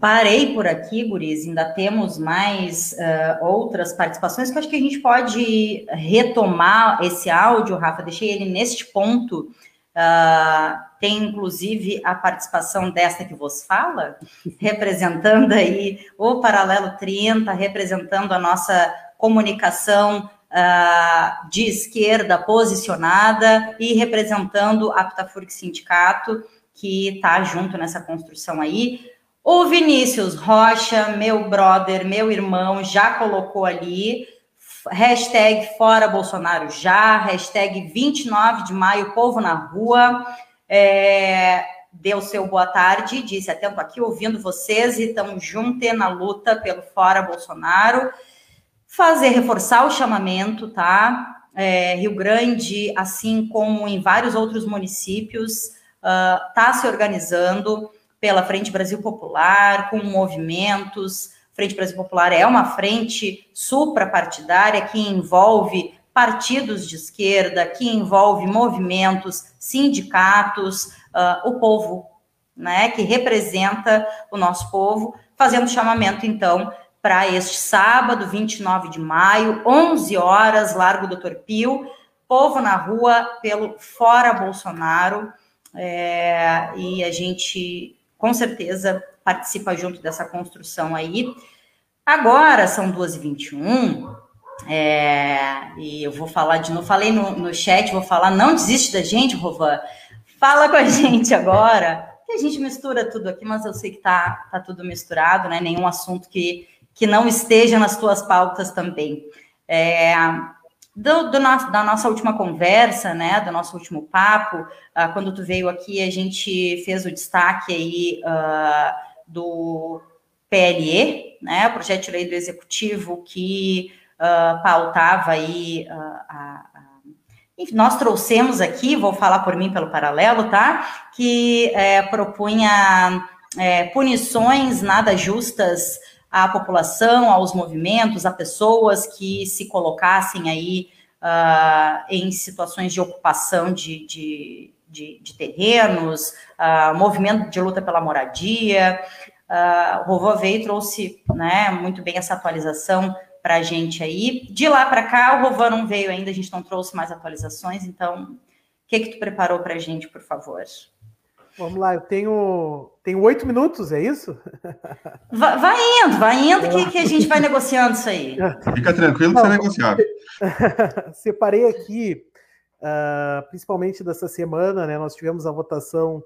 Parei por aqui, Guris. Ainda temos mais uh, outras participações que acho que a gente pode retomar esse áudio, Rafa. Deixei ele neste ponto. Uh, tem inclusive a participação desta que vos fala, representando aí o Paralelo 30, representando a nossa comunicação uh, de esquerda posicionada e representando a Ptafurg Sindicato, que está junto nessa construção aí. O Vinícius Rocha, meu brother, meu irmão, já colocou ali. Hashtag Fora Bolsonaro já, hashtag 29 de maio, povo na rua. É, deu seu boa tarde, disse atento aqui, ouvindo vocês e estamos juntos na luta pelo Fora Bolsonaro fazer, reforçar o chamamento, tá? É, Rio Grande, assim como em vários outros municípios, está uh, se organizando pela Frente Brasil Popular, com movimentos. Frente Brasil Popular é uma frente suprapartidária que envolve partidos de esquerda, que envolve movimentos, sindicatos, uh, o povo, né, que representa o nosso povo, fazendo chamamento, então, para este sábado, 29 de maio, 11 horas, Largo Doutor Pio, povo na rua pelo Fora Bolsonaro, é, e a gente com certeza participa junto dessa construção aí. Agora são 2h21, é, e eu vou falar de novo, falei no, no chat, vou falar, não desiste da gente, Rovan, fala com a gente agora, que a gente mistura tudo aqui, mas eu sei que tá, tá tudo misturado, né? Nenhum assunto que que não esteja nas tuas pautas também. É, do, do nosso, da nossa última conversa, né, do nosso último papo, uh, quando tu veio aqui, a gente fez o destaque aí uh, do PLE, né, projeto de lei do executivo que uh, pautava aí a, nós trouxemos aqui, vou falar por mim pelo paralelo, tá? Que é, propunha é, punições nada justas à população, aos movimentos, a pessoas que se colocassem aí uh, em situações de ocupação de, de, de, de terrenos, uh, movimento de luta pela moradia. Uh, o Rovô veio trouxe né, muito bem essa atualização para a gente aí. De lá para cá, o Rovô não veio ainda, a gente não trouxe mais atualizações, então, o que, que tu preparou para a gente, por favor? Vamos lá, eu tenho tenho oito minutos, é isso? Vai, vai indo, vai indo que, que, a gente vai negociando isso aí. Fica tranquilo que você é negociado. Separei aqui, uh, principalmente dessa semana, né? Nós tivemos a votação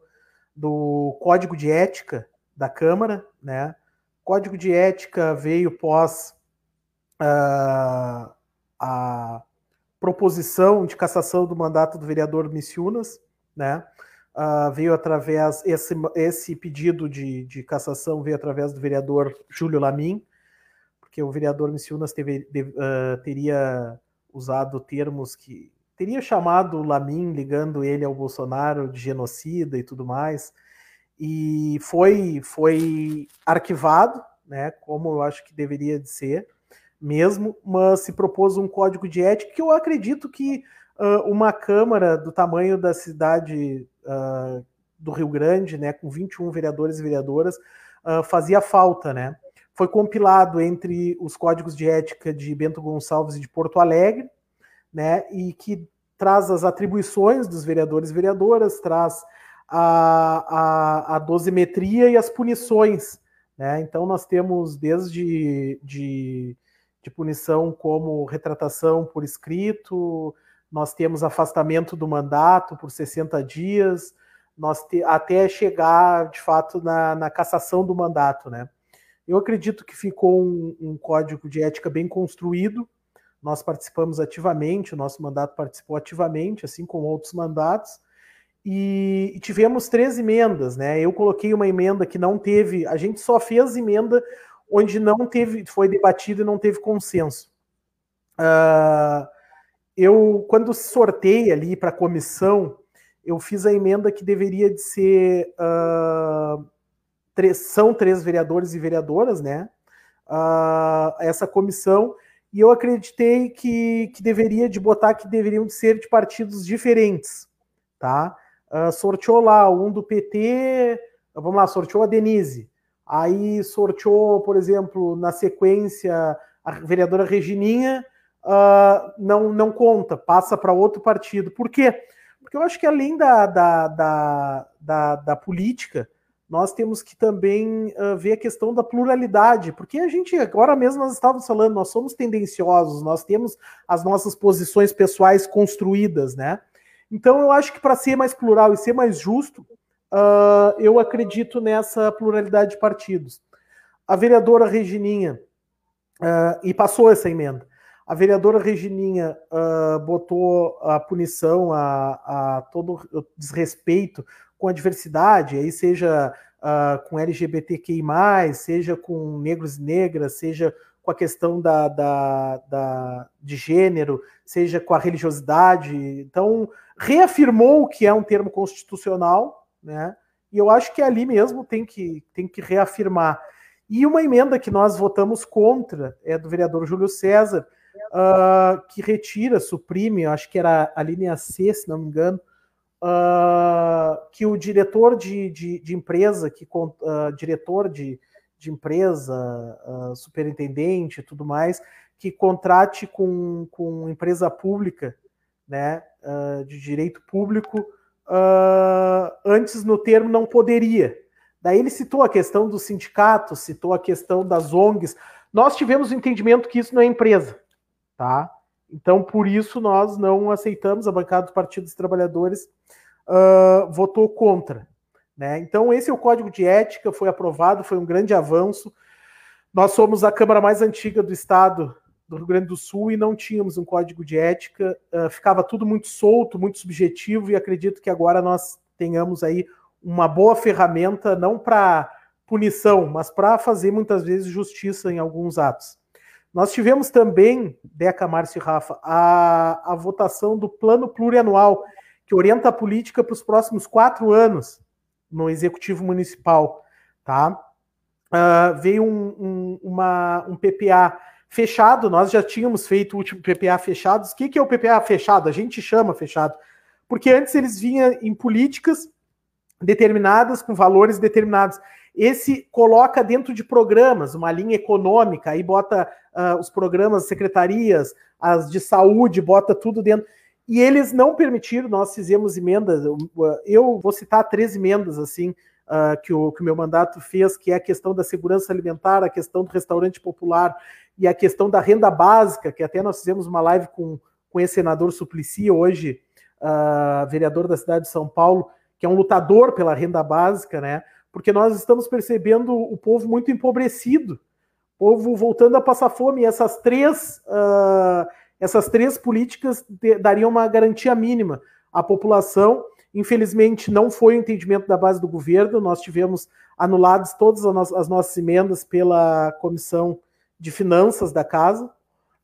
do Código de Ética da Câmara, né? Código de ética veio pós uh, a proposição de cassação do mandato do vereador Missiunas, né? Uh, veio através esse, esse pedido de, de cassação veio através do vereador Júlio Lamin, porque o vereador Missiunas teve, de, uh, teria usado termos que teria chamado Lamin ligando ele ao Bolsonaro de genocida e tudo mais e foi foi arquivado, né, como eu acho que deveria de ser mesmo, mas se propôs um código de ética que eu acredito que uh, uma Câmara do tamanho da cidade uh, do Rio Grande, né, com 21 vereadores e vereadoras, uh, fazia falta, né? Foi compilado entre os códigos de ética de Bento Gonçalves e de Porto Alegre, né, e que traz as atribuições dos vereadores e vereadoras, traz a, a, a dosimetria e as punições. Né? Então, nós temos desde de, de punição como retratação por escrito, nós temos afastamento do mandato por 60 dias, nós te, até chegar, de fato, na, na, cassação do mandato. Né? Eu acredito que ficou um, um código de ética bem construído, nós participamos ativamente, o nosso mandato participou ativamente, assim como outros mandatos, e, tivemos três emendas, né? Eu coloquei uma emenda que não teve, a gente só fez emenda onde não teve, foi debatido e não teve consenso. Uh, eu, quando sorteio ali para a comissão, eu fiz a emenda que deveria de ser uh, três, são três vereadores e vereadoras, né? Uh, essa comissão e eu acreditei que, que deveria de botar que deveriam de ser de partidos diferentes, tá? uh, sorteou lá um do PT, vamos lá, sorteou a Denise, aí sorteou, por exemplo, na sequência, a vereadora Regininha, uh, não, não conta, passa para outro partido. Por quê? Porque eu acho que além da, da, da, da, da política, nós temos que também uh, ver a questão da pluralidade, porque a gente, agora mesmo nós estávamos falando, nós somos tendenciosos, nós temos as nossas posições pessoais construídas, né? Então, eu acho que para ser mais plural e ser mais justo, uh, eu acredito nessa pluralidade de partidos. A vereadora Regininha, uh, e passou essa emenda, a vereadora Regininha uh, botou a punição a, a, todo o desrespeito com a diversidade, aí seja com LGBTQI, seja com negros e negras, seja com a questão da, da, da, de gênero, seja com a religiosidade. Então, reafirmou que é um termo constitucional, né? E eu acho que ali mesmo tem que, tem que reafirmar. E uma emenda que nós votamos contra é do vereador Júlio César, uh, que retira, suprime, acho que era a linha C, se não me engano, uh, que o diretor de, de, de empresa, que uh, diretor de, de empresa, superintendente e tudo mais, que contrate com, com empresa pública, né, de direito público, antes no termo não poderia. Daí ele citou a questão dos sindicatos, citou a questão das ONGs. Nós tivemos o entendimento que isso não é empresa, tá? Então, por isso, nós não aceitamos, a bancada do Partido dos Trabalhadores votou contra. Né? Então, esse é o código de ética, foi aprovado, foi um grande avanço. Nós somos a Câmara mais antiga do estado do Rio Grande do Sul e não tínhamos um código de ética, uh, ficava tudo muito solto, muito subjetivo, e acredito que agora nós tenhamos aí uma boa ferramenta, não para punição, mas para fazer muitas vezes justiça em alguns atos. Nós tivemos também, Deca, Márcio e Rafa, a, a votação do plano plurianual, que orienta a política para os próximos quatro anos no executivo municipal, tá? Uh, veio um, um, uma, um PPA fechado, nós já tínhamos feito o último PPA fechado. O que, que é o PPA fechado? A gente chama fechado, porque antes eles vinham em políticas determinadas, com valores determinados. Esse coloca dentro de programas, uma linha econômica, aí bota uh, os programas, secretarias, as de saúde, bota tudo dentro. E eles não permitiram, nós fizemos emendas, eu vou citar três emendas assim, uh, que, o, que o meu mandato fez, que é a questão da segurança alimentar, a questão do restaurante popular e a questão da renda básica, que até nós fizemos uma live com, com esse senador Suplicy, hoje uh, vereador da cidade de São Paulo, que é um lutador pela renda básica, né? Porque nós estamos percebendo o povo muito empobrecido, o povo voltando a passar fome. E essas três, uh, essas três políticas dariam uma garantia mínima à população. Infelizmente, não foi o entendimento da base do governo, nós tivemos anuladas todas as nossas emendas pela Comissão de Finanças da Casa,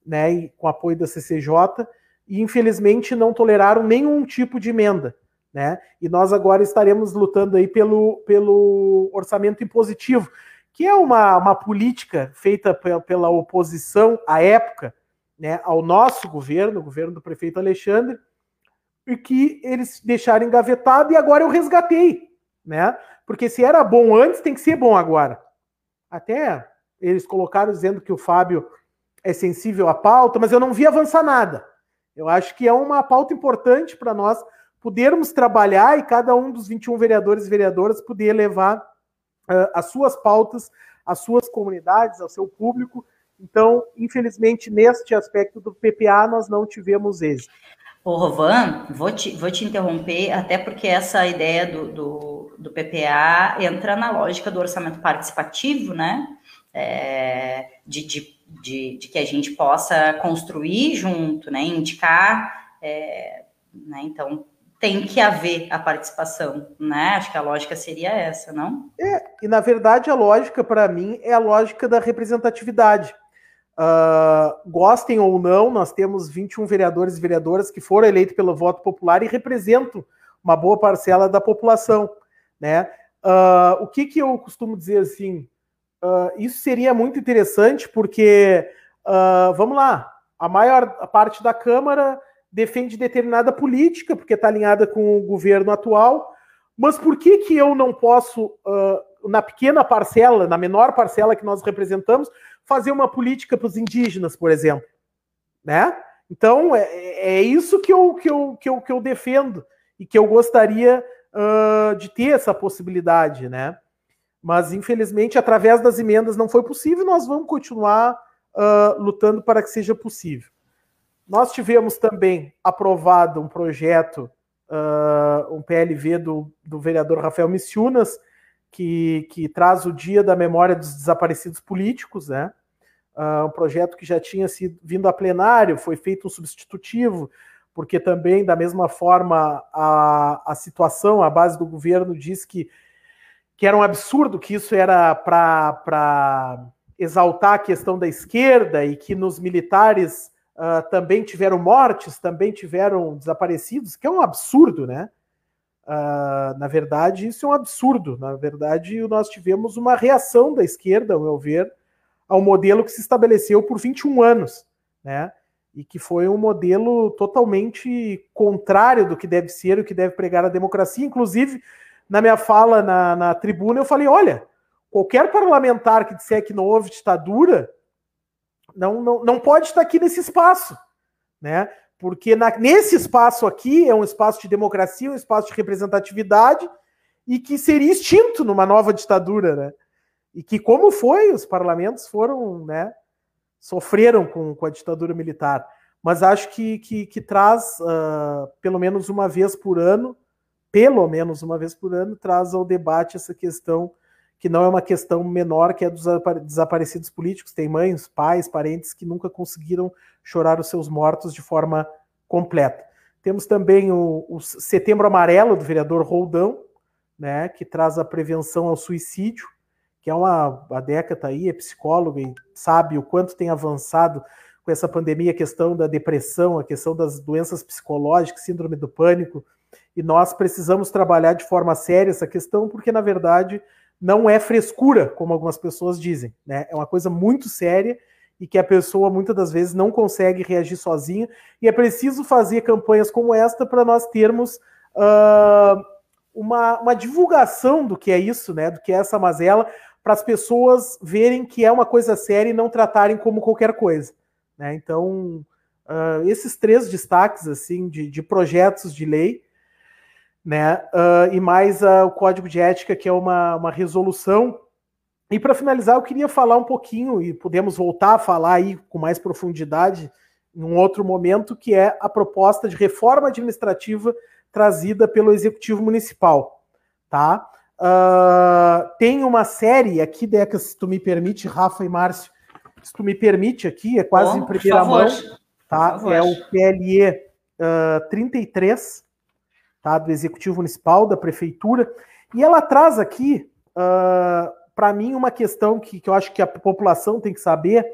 né, e com apoio da CCJ, e infelizmente não toleraram nenhum tipo de emenda. Né? E nós agora estaremos lutando aí pelo, pelo orçamento impositivo, que é uma, uma política feita pela oposição à época, né, ao nosso governo, o governo do prefeito Alexandre, e que eles deixaram engavetado e agora eu resgatei, né? Porque se era bom antes, tem que ser bom agora. Até eles colocaram dizendo que o Fábio é sensível à pauta, mas eu não vi avançar nada. Eu acho que é uma pauta importante para nós podermos trabalhar e cada um dos 21 vereadores e vereadoras poder levar uh, as suas pautas, às suas comunidades, ao seu público. Então, infelizmente, neste aspecto do PPA, nós não tivemos êxito. Ô, Rovan, vou te, vou te interromper, até porque essa ideia do, do, do PPA entra na lógica do orçamento participativo, né? É, de, de, de, de, que a gente possa construir junto, né? Indicar, é, né? Então, tem que haver a participação, né? Acho que a lógica seria essa, não? É, e na verdade a lógica para mim é a lógica da representatividade. Uh, gostem ou não, nós temos 21 vereadores e vereadoras que foram eleitos pelo voto popular e representam uma boa parcela da população, né? Uh, o que, que eu costumo dizer assim? Uh, isso seria muito interessante porque, vamos lá, a maior parte da Câmara defende determinada política, porque está alinhada com o governo atual, mas por que, que eu não posso, uh, na pequena parcela, na menor parcela que nós representamos, fazer uma política para os indígenas, por exemplo? Né? Então, é, é isso que eu, que, eu, que, eu, que eu defendo e que eu gostaria uh, de ter essa possibilidade, né? Mas, infelizmente, através das emendas não foi possível, nós vamos continuar uh, lutando para que seja possível. Nós tivemos também aprovado um projeto, uh, um PLV do, do vereador Rafael Missiunas, que, que traz o Dia da Memória dos Desaparecidos Políticos, né? Uh, um projeto que já tinha sido vindo a plenário, foi feito um substitutivo, porque também, da mesma forma, a, a situação, a base do governo diz que, que era um absurdo, que isso era para exaltar a questão da esquerda e que nos militares uh, também tiveram mortes, também tiveram desaparecidos, que é um absurdo, né? Uh, na verdade, isso é um absurdo. Na verdade, nós tivemos uma reação da esquerda, ao meu ver, ao modelo que se estabeleceu por 21 anos, né? E que foi um modelo totalmente contrário do que deve ser, o que deve pregar a democracia. Inclusive, na minha fala na, na tribuna, eu falei: olha, qualquer parlamentar que disser que não houve ditadura, não, não, não pode estar aqui nesse espaço, né? Porque na, nesse espaço aqui é um espaço de democracia, um espaço de representatividade e que seria extinto numa nova ditadura, né? E que como foi, os parlamentos foram, né? Sofreram com, com a ditadura militar. Mas acho que, que, que traz, uh, pelo menos uma vez por ano, pelo menos uma vez por ano, traz ao debate essa questão que não é uma questão menor que é dos desaparecidos políticos. Tem mães, pais, parentes que nunca conseguiram chorar os seus mortos de forma completa. Temos também o, o Setembro Amarelo, do vereador Roldão, né, que traz a prevenção ao suicídio, que é uma a Deca tá aí, é psicóloga e sabe o quanto tem avançado com essa pandemia a questão da depressão, a questão das doenças psicológicas, síndrome do pânico, e nós precisamos trabalhar de forma séria essa questão, porque na verdade não é frescura, como algumas pessoas dizem, né? É uma coisa muito séria e que a pessoa muitas das vezes não consegue reagir sozinha, e é preciso fazer campanhas como esta para nós termos uh, uma, uma divulgação do que é isso, né? Do que é essa mazela, para as pessoas verem que é uma coisa séria e não tratarem como qualquer coisa, né? Então, uh, esses três destaques assim de, de projetos de lei né? Uh, e mais uh, o código de ética, que é uma, uma resolução. E para finalizar, eu queria falar um pouquinho, e podemos voltar a falar aí com mais profundidade em um outro momento, que é a proposta de reforma administrativa trazida pelo Executivo Municipal. Tá? Uh, tem uma série aqui, Deca, se tu me permite, Rafa e Márcio, se tu me permite aqui, é quase Bom, em primeira mão, tá? É o PLE uh, 33, tá? Do Executivo Municipal, da Prefeitura, e ela traz aqui, uh, ah, para mim, uma questão que, que eu acho que a população tem que saber.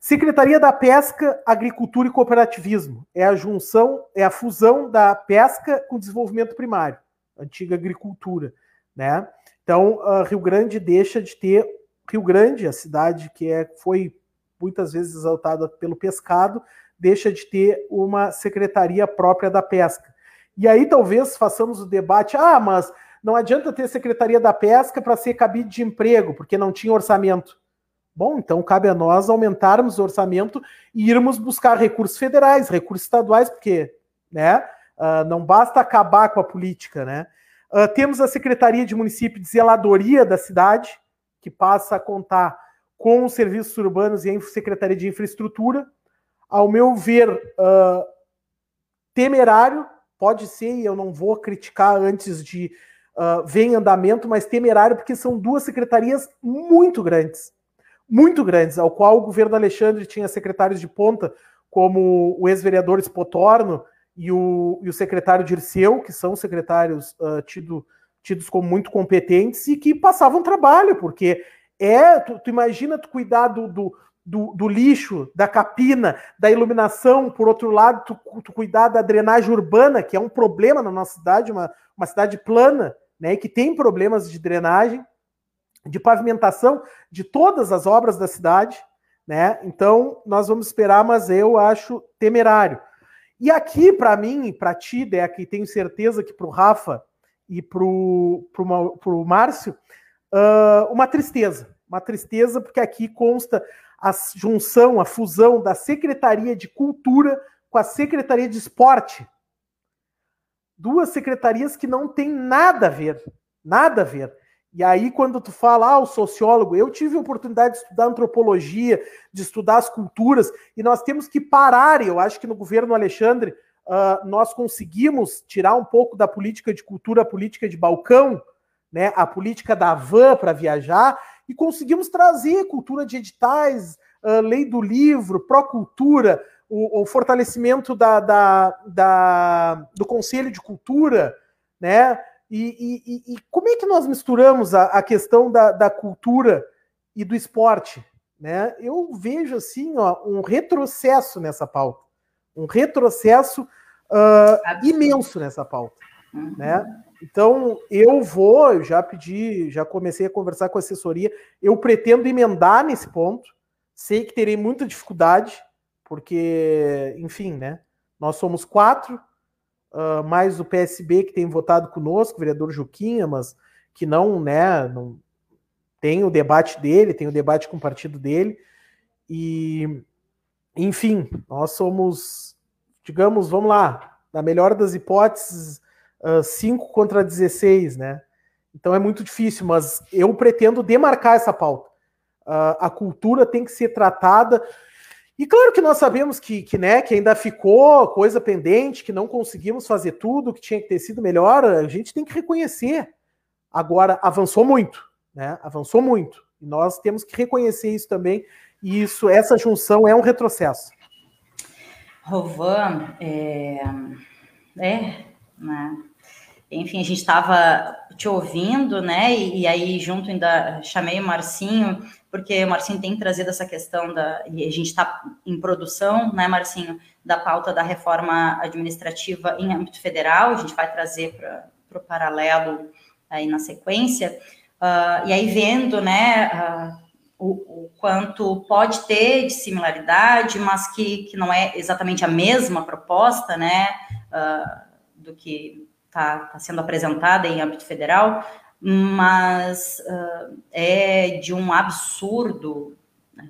Secretaria da Pesca, Agricultura e Cooperativismo. É a junção, é a fusão da pesca com desenvolvimento primário, antiga agricultura né? Então, uh, Rio Grande deixa de ter Rio Grande, a cidade que é, foi muitas vezes exaltada pelo pescado, deixa de ter uma secretaria própria da pesca. E aí talvez façamos o debate: ah, mas não adianta ter secretaria da pesca para ser cabide de emprego, porque não tinha orçamento. Bom, então cabe a nós aumentarmos o orçamento e irmos buscar recursos federais, recursos estaduais, porque né, uh, não basta acabar com a política, né? Uh, temos a Secretaria de Município de Zeladoria da cidade, que passa a contar com os serviços urbanos e a Secretaria de Infraestrutura. Ao meu ver, uh, temerário, pode ser, e eu não vou criticar antes de uh, ver em andamento, mas temerário porque são duas secretarias muito grandes, muito grandes, ao qual o governo Alexandre tinha secretários de ponta, como o ex-vereador Spotorno, e o, e o secretário Dirceu, que são secretários uh, tido, tidos como muito competentes e que passavam trabalho, porque é, tu, tu imagina tu cuidar do, do, do, do, lixo, da capina, da iluminação, por outro lado, tu, tu, cuidar da drenagem urbana, que é um problema na nossa cidade, uma, uma cidade plana, né, que tem problemas de drenagem, de pavimentação de todas as obras da cidade, né? Então, nós vamos esperar, mas eu acho temerário. E aqui, para mim, para ti, Deca, e tenho certeza que para o Rafa e para o Márcio, uh, uma tristeza. Uma tristeza, porque aqui consta a junção, a fusão da Secretaria de Cultura com a Secretaria de Esporte. Duas secretarias que não têm nada a ver. Nada a ver. E aí, quando tu fala, ah, o sociólogo, eu tive a oportunidade de estudar antropologia, de estudar as culturas, e nós temos que parar, eu acho que no governo Alexandre uh, nós conseguimos tirar um pouco da política de cultura, a política de balcão, né, a política da van para viajar, e conseguimos trazer cultura de editais, uh, lei do livro, pró-cultura, o, o, fortalecimento da, da, da, do Conselho de Cultura, né? E, e, e, como é que nós misturamos a, a questão da, da, cultura e do esporte? Né? Eu vejo assim ó, um retrocesso nessa pauta, um retrocesso uh, imenso nessa pauta. Uhum. Né? Então eu vou, eu já pedi, já comecei a conversar com a assessoria, eu pretendo emendar nesse ponto. Sei que terei muita dificuldade, porque, enfim, né? Nós somos quatro, uh, mais o PSB que tem votado conosco, o vereador Juquinha, mas que não, né, não tem o debate dele, tem o debate com o partido dele. E, enfim, nós somos, digamos, vamos lá, na melhor das hipóteses, 5 uh, contra 16, né? Então é muito difícil, mas eu pretendo demarcar essa pauta. Uh, a cultura tem que ser tratada e claro que nós sabemos que, que, né, que ainda ficou coisa pendente, que não conseguimos fazer tudo, que tinha que ter sido melhor, a gente tem que reconhecer. Agora, avançou muito, né? Avançou muito. E nós temos que reconhecer isso também. E isso, essa junção é um retrocesso. Rovan, é, é né? Enfim, a gente estava te ouvindo, né? E, e, aí, junto, ainda chamei o Marcinho, porque o Marcinho tem trazido essa questão da. E a gente está em produção, né, Marcinho, da pauta da reforma administrativa em âmbito federal, a gente vai trazer para o paralelo aí na sequência. Uh, e aí, vendo, né. Uh, o, o, quanto pode ter de similaridade, mas que, que não é exatamente a mesma proposta, né, uh, do que está tá sendo apresentada em âmbito federal, mas uh, é de um absurdo uh,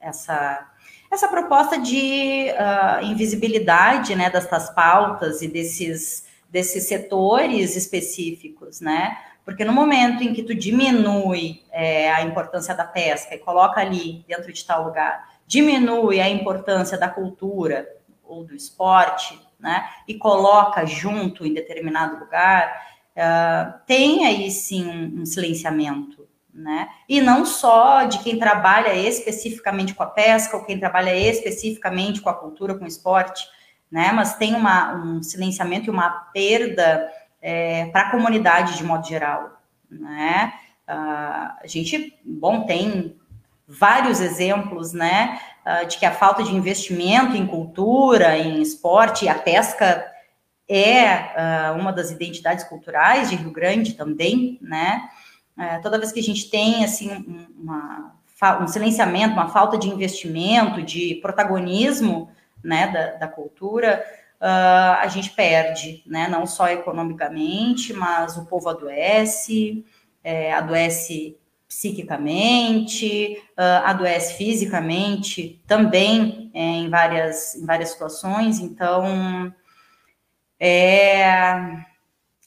essa, essa proposta de uh, invisibilidade né, dessas pautas e desses, desses setores específicos, né? Porque no momento em que tu diminui é, a importância da pesca e coloca ali dentro de tal lugar, diminui a importância da cultura ou do esporte, né? E coloca junto em determinado lugar, uh, tem aí sim um, um silenciamento, né? E não só de quem trabalha especificamente com a pesca ou quem trabalha especificamente com a cultura, com o esporte, né? Mas tem uma, um silenciamento e uma perda é, para a comunidade de modo geral, né? Uh, a gente, bom, tem vários exemplos, né, uh, de que a falta de investimento em cultura, em esporte, a pesca é uh, uma das identidades culturais de Rio Grande também, né? Uh, toda vez que a gente tem assim uma, um silenciamento, uma falta de investimento, de protagonismo, né, da, da cultura, uh, a gente perde, né? Não só economicamente, mas o povo adoece, é, adoece psiquicamente, uh, adoece fisicamente também é, em, várias, em várias situações, então é, é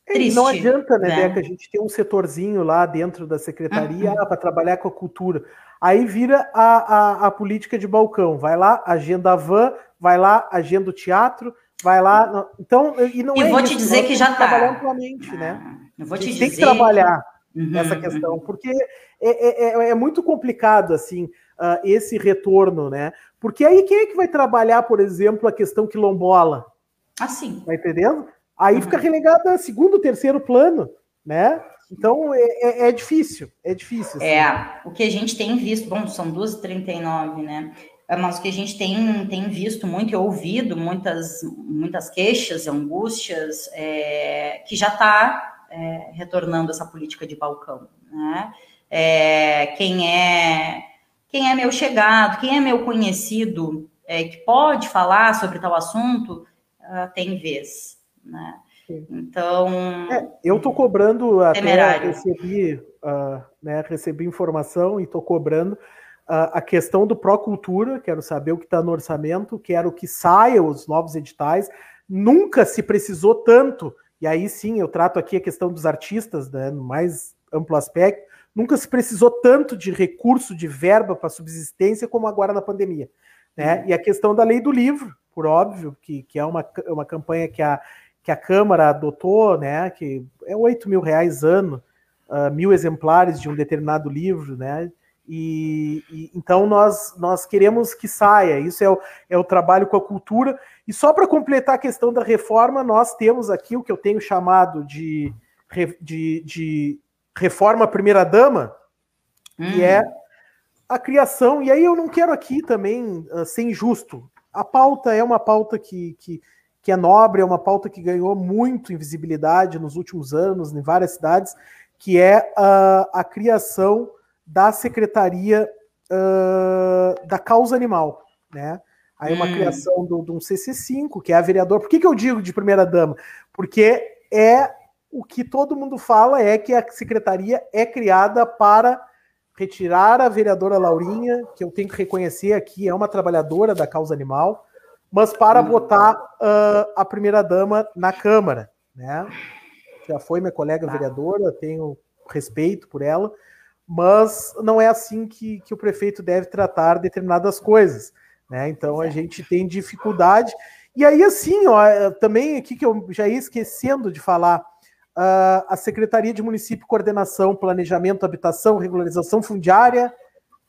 triste. Não adianta, né, né? Beca, a gente tem um setorzinho lá dentro da secretaria uhum. para trabalhar com a cultura. Aí vira a, a, a, política de balcão. Vai lá, agenda van, vai lá, agenda o teatro, vai lá. Então, e não e é vou te dizer que já está. Né? ah, né? Eu vou te dizer. Tem que trabalhar uhum, essa questão, uhum. porque é, é, é, é, muito complicado, assim, uh, esse retorno, né? Porque aí quem é que vai trabalhar, por exemplo, a questão quilombola? Assim. Tá entendendo? Aí uhum. fica relegado a segundo, terceiro plano, né? Então é, é, é difícil, é difícil. Assim. É, o que a gente tem visto, bom, são 2h39, né? É, mas o que a gente tem, tem visto muito e ouvido muitas, muitas queixas, angústias, é, que já está é, retornando essa política de balcão, né? É, quem é quem é meu chegado, quem é meu conhecido, é, que pode falar sobre tal assunto, uh, tem vez, né? Então. É, eu estou cobrando até recebi, uh, né, recebi informação e estou cobrando uh, a questão do Procultura, quero saber o que está no orçamento, quero que saia os novos editais. Nunca se precisou tanto, e aí sim eu trato aqui a questão dos artistas, né, no mais amplo aspecto, nunca se precisou tanto de recurso, de verba para subsistência como agora na pandemia. Né? Uhum. E a questão da lei do livro, por óbvio, que, que é uma, uma campanha que a, que a Câmara adotou, né, que é 8 mil reais ano, uh, mil exemplares de um determinado livro, né, e, e, então nós, nós queremos que saia, isso é o, é o trabalho com a cultura, e só para completar a questão da reforma, nós temos aqui o que eu tenho chamado de, de, de reforma primeira-dama, hum. que é a criação, e aí eu não quero aqui também uh, ser injusto, a pauta é uma pauta que, que, que é nobre, é uma pauta que ganhou muito invisibilidade nos últimos anos em várias cidades, que é uh, a criação da Secretaria uh, da Causa Animal, né? Aí uma hum. criação de um CC5, que é a vereadora. Por que, que eu digo de primeira dama? Porque é o que todo mundo fala é que a secretaria é criada para retirar a vereadora Laurinha, que eu tenho que reconhecer aqui, é uma trabalhadora da causa animal, mas para uhum. botar uh, a primeira-dama na Câmara. Né? Já foi minha colega tá. vereadora, tenho respeito por ela, mas não é assim que, que o prefeito deve tratar determinadas coisas. Né? Então a gente tem dificuldade. E aí, assim, ó, também aqui que eu já ia esquecendo de falar, uh, a Secretaria de Município, Coordenação, Planejamento, Habitação, Regularização Fundiária,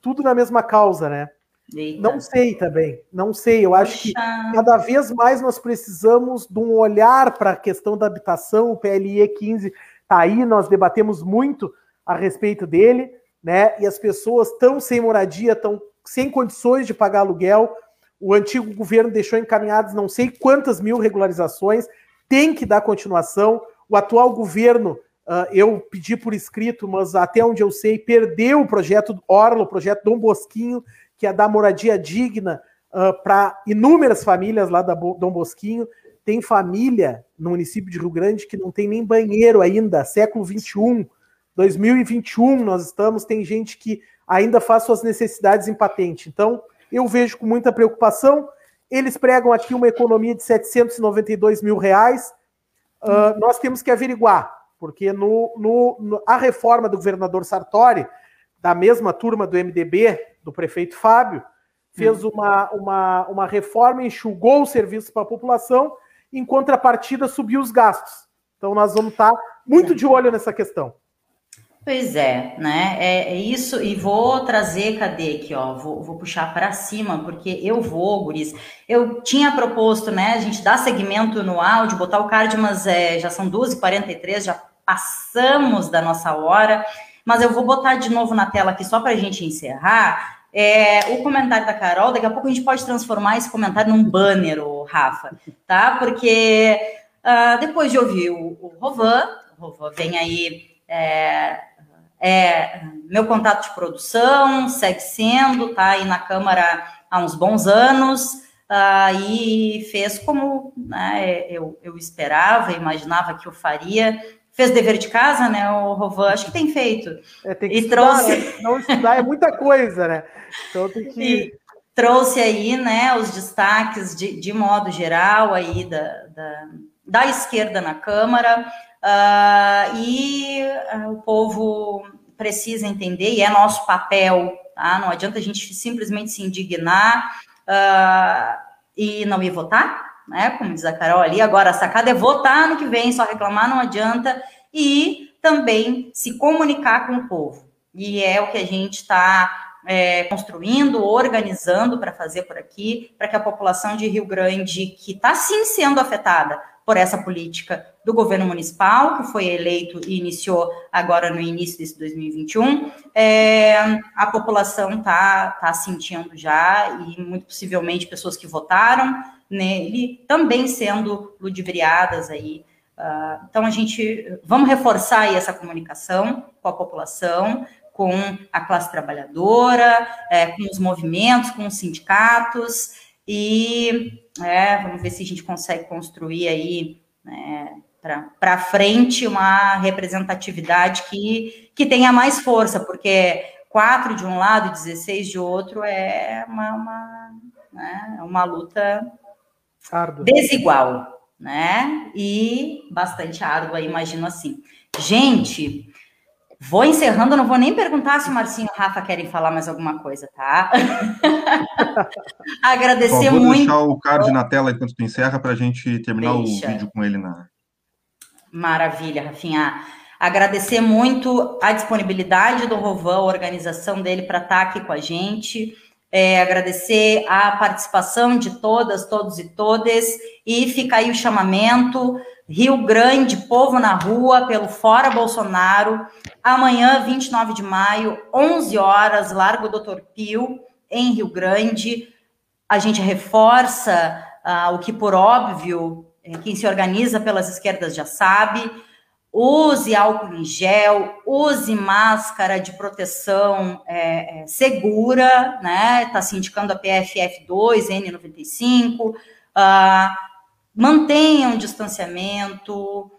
tudo na mesma causa, né? Eita. Não sei também, não sei. Eu Poxa. acho que cada vez mais nós precisamos de um olhar para a questão da habitação. O PLE 15 está aí, nós debatemos muito a respeito dele, né? E as pessoas estão sem moradia, estão sem condições de pagar aluguel. O antigo governo deixou encaminhados não sei quantas mil regularizações, tem que dar continuação. O atual governo, uh, eu pedi por escrito, mas até onde eu sei, perdeu o projeto Orla, o projeto Dom Bosquinho, que é dar moradia digna uh, para inúmeras famílias lá da Dom Bosquinho. Tem família no município de Rio Grande que não tem nem banheiro ainda, século 21, 2021 nós estamos, tem gente que ainda faz suas necessidades em patente. Então, eu vejo com muita preocupação. Eles pregam aqui uma economia de 792 mil reais uh, nós temos que averiguar, porque no, no, no, a reforma do governador Sartori, da mesma turma do MDB, do prefeito Fábio, fez hum. uma, uma, uma reforma, enxugou os serviços para a população, em contrapartida subiu os gastos. Então nós vamos estar muito de olho nessa questão. Pois é, né? É, é, isso, e vou trazer, cadê aqui, ó? Vou, vou puxar para cima, porque eu vou, Guris. Eu tinha proposto, né, a gente dar segmento no áudio, botar o card, mas é, já são 12h43, já passamos da nossa hora, mas eu vou botar de novo na tela aqui só para a gente encerrar. É, o comentário da Carol, daqui a pouco a gente pode transformar esse comentário num banner, Rafa, tá? Porque uh, depois de ouvir o, o Rovan, o Rovan vem aí. É, é, meu contato de produção segue sendo, tá aí na Câmara há uns bons anos, uh, e fez como né, eu, eu esperava, imaginava que eu faria. Fez dever de casa, né, o Rovan? Acho que tem feito. É, tem que e estudar, trouxe... Né? Não estudar é muita coisa, né? Então tem que... E trouxe aí, né, os destaques de, de modo geral aí da, da, da esquerda na Câmara, Uh, e uh, o povo precisa entender, e é nosso papel, tá? Não adianta a gente simplesmente se indignar uh, e não ir votar, né? Como diz a Carol ali, agora a sacada é votar no que vem, só reclamar não adianta, e também se comunicar com o povo. E é o que a gente está é, construindo, organizando para fazer por aqui, para que a população de Rio Grande, que está sim sendo afetada por essa política do governo municipal, que foi eleito e iniciou agora no início desse 2021, é, a população está tá sentindo já, e muito possivelmente pessoas que votaram nele também sendo ludibriadas aí. Uh, então, a gente, vamos reforçar aí essa comunicação com a população, com a classe trabalhadora, é, com os movimentos, com os sindicatos, e é, vamos ver se a gente consegue construir aí né, para frente uma representatividade que, que tenha mais força, porque quatro de um lado e 16 de outro é uma, uma, né, uma luta Árdua. desigual, né? E bastante árdua, imagino assim. Gente, vou encerrando, não vou nem perguntar se o Marcinho e o Rafa querem falar mais alguma coisa, tá? Agradecer Bom, vou muito. Vou deixar o card na tela enquanto tu encerra para a gente terminar Deixa. o vídeo com ele na, Maravilha, Rafinha. Agradecer muito a disponibilidade do Rovan, a organização dele para estar tá aqui com a gente. É, agradecer a participação de todas, todos e todas. E fica aí o chamamento. Rio Grande, povo na rua, pelo Fora Bolsonaro. Amanhã, 29 de maio, 11 horas, Largo Doutor Pio, em Rio Grande. A gente reforça uh, o que, por óbvio, é, quem se organiza pelas esquerdas já sabe, use álcool em gel, use máscara de proteção é, é, segura, né? Está se indicando a PFF2, N95, uh, mantenham um distanciamento,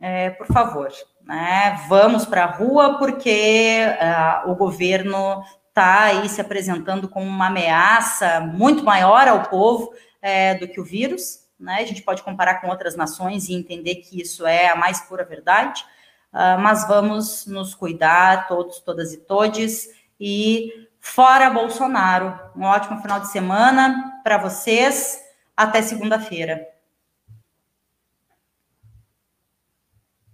é, por favor, né? Vamos para a rua porque uh, o governo está aí se apresentando como uma ameaça muito maior ao povo é, do que o vírus né? A gente pode comparar com outras nações e entender que isso é a mais pura verdade, uh, mas vamos nos cuidar, todos, todas e todes, e fora Bolsonaro. Um ótimo final de semana para vocês. Até segunda-feira.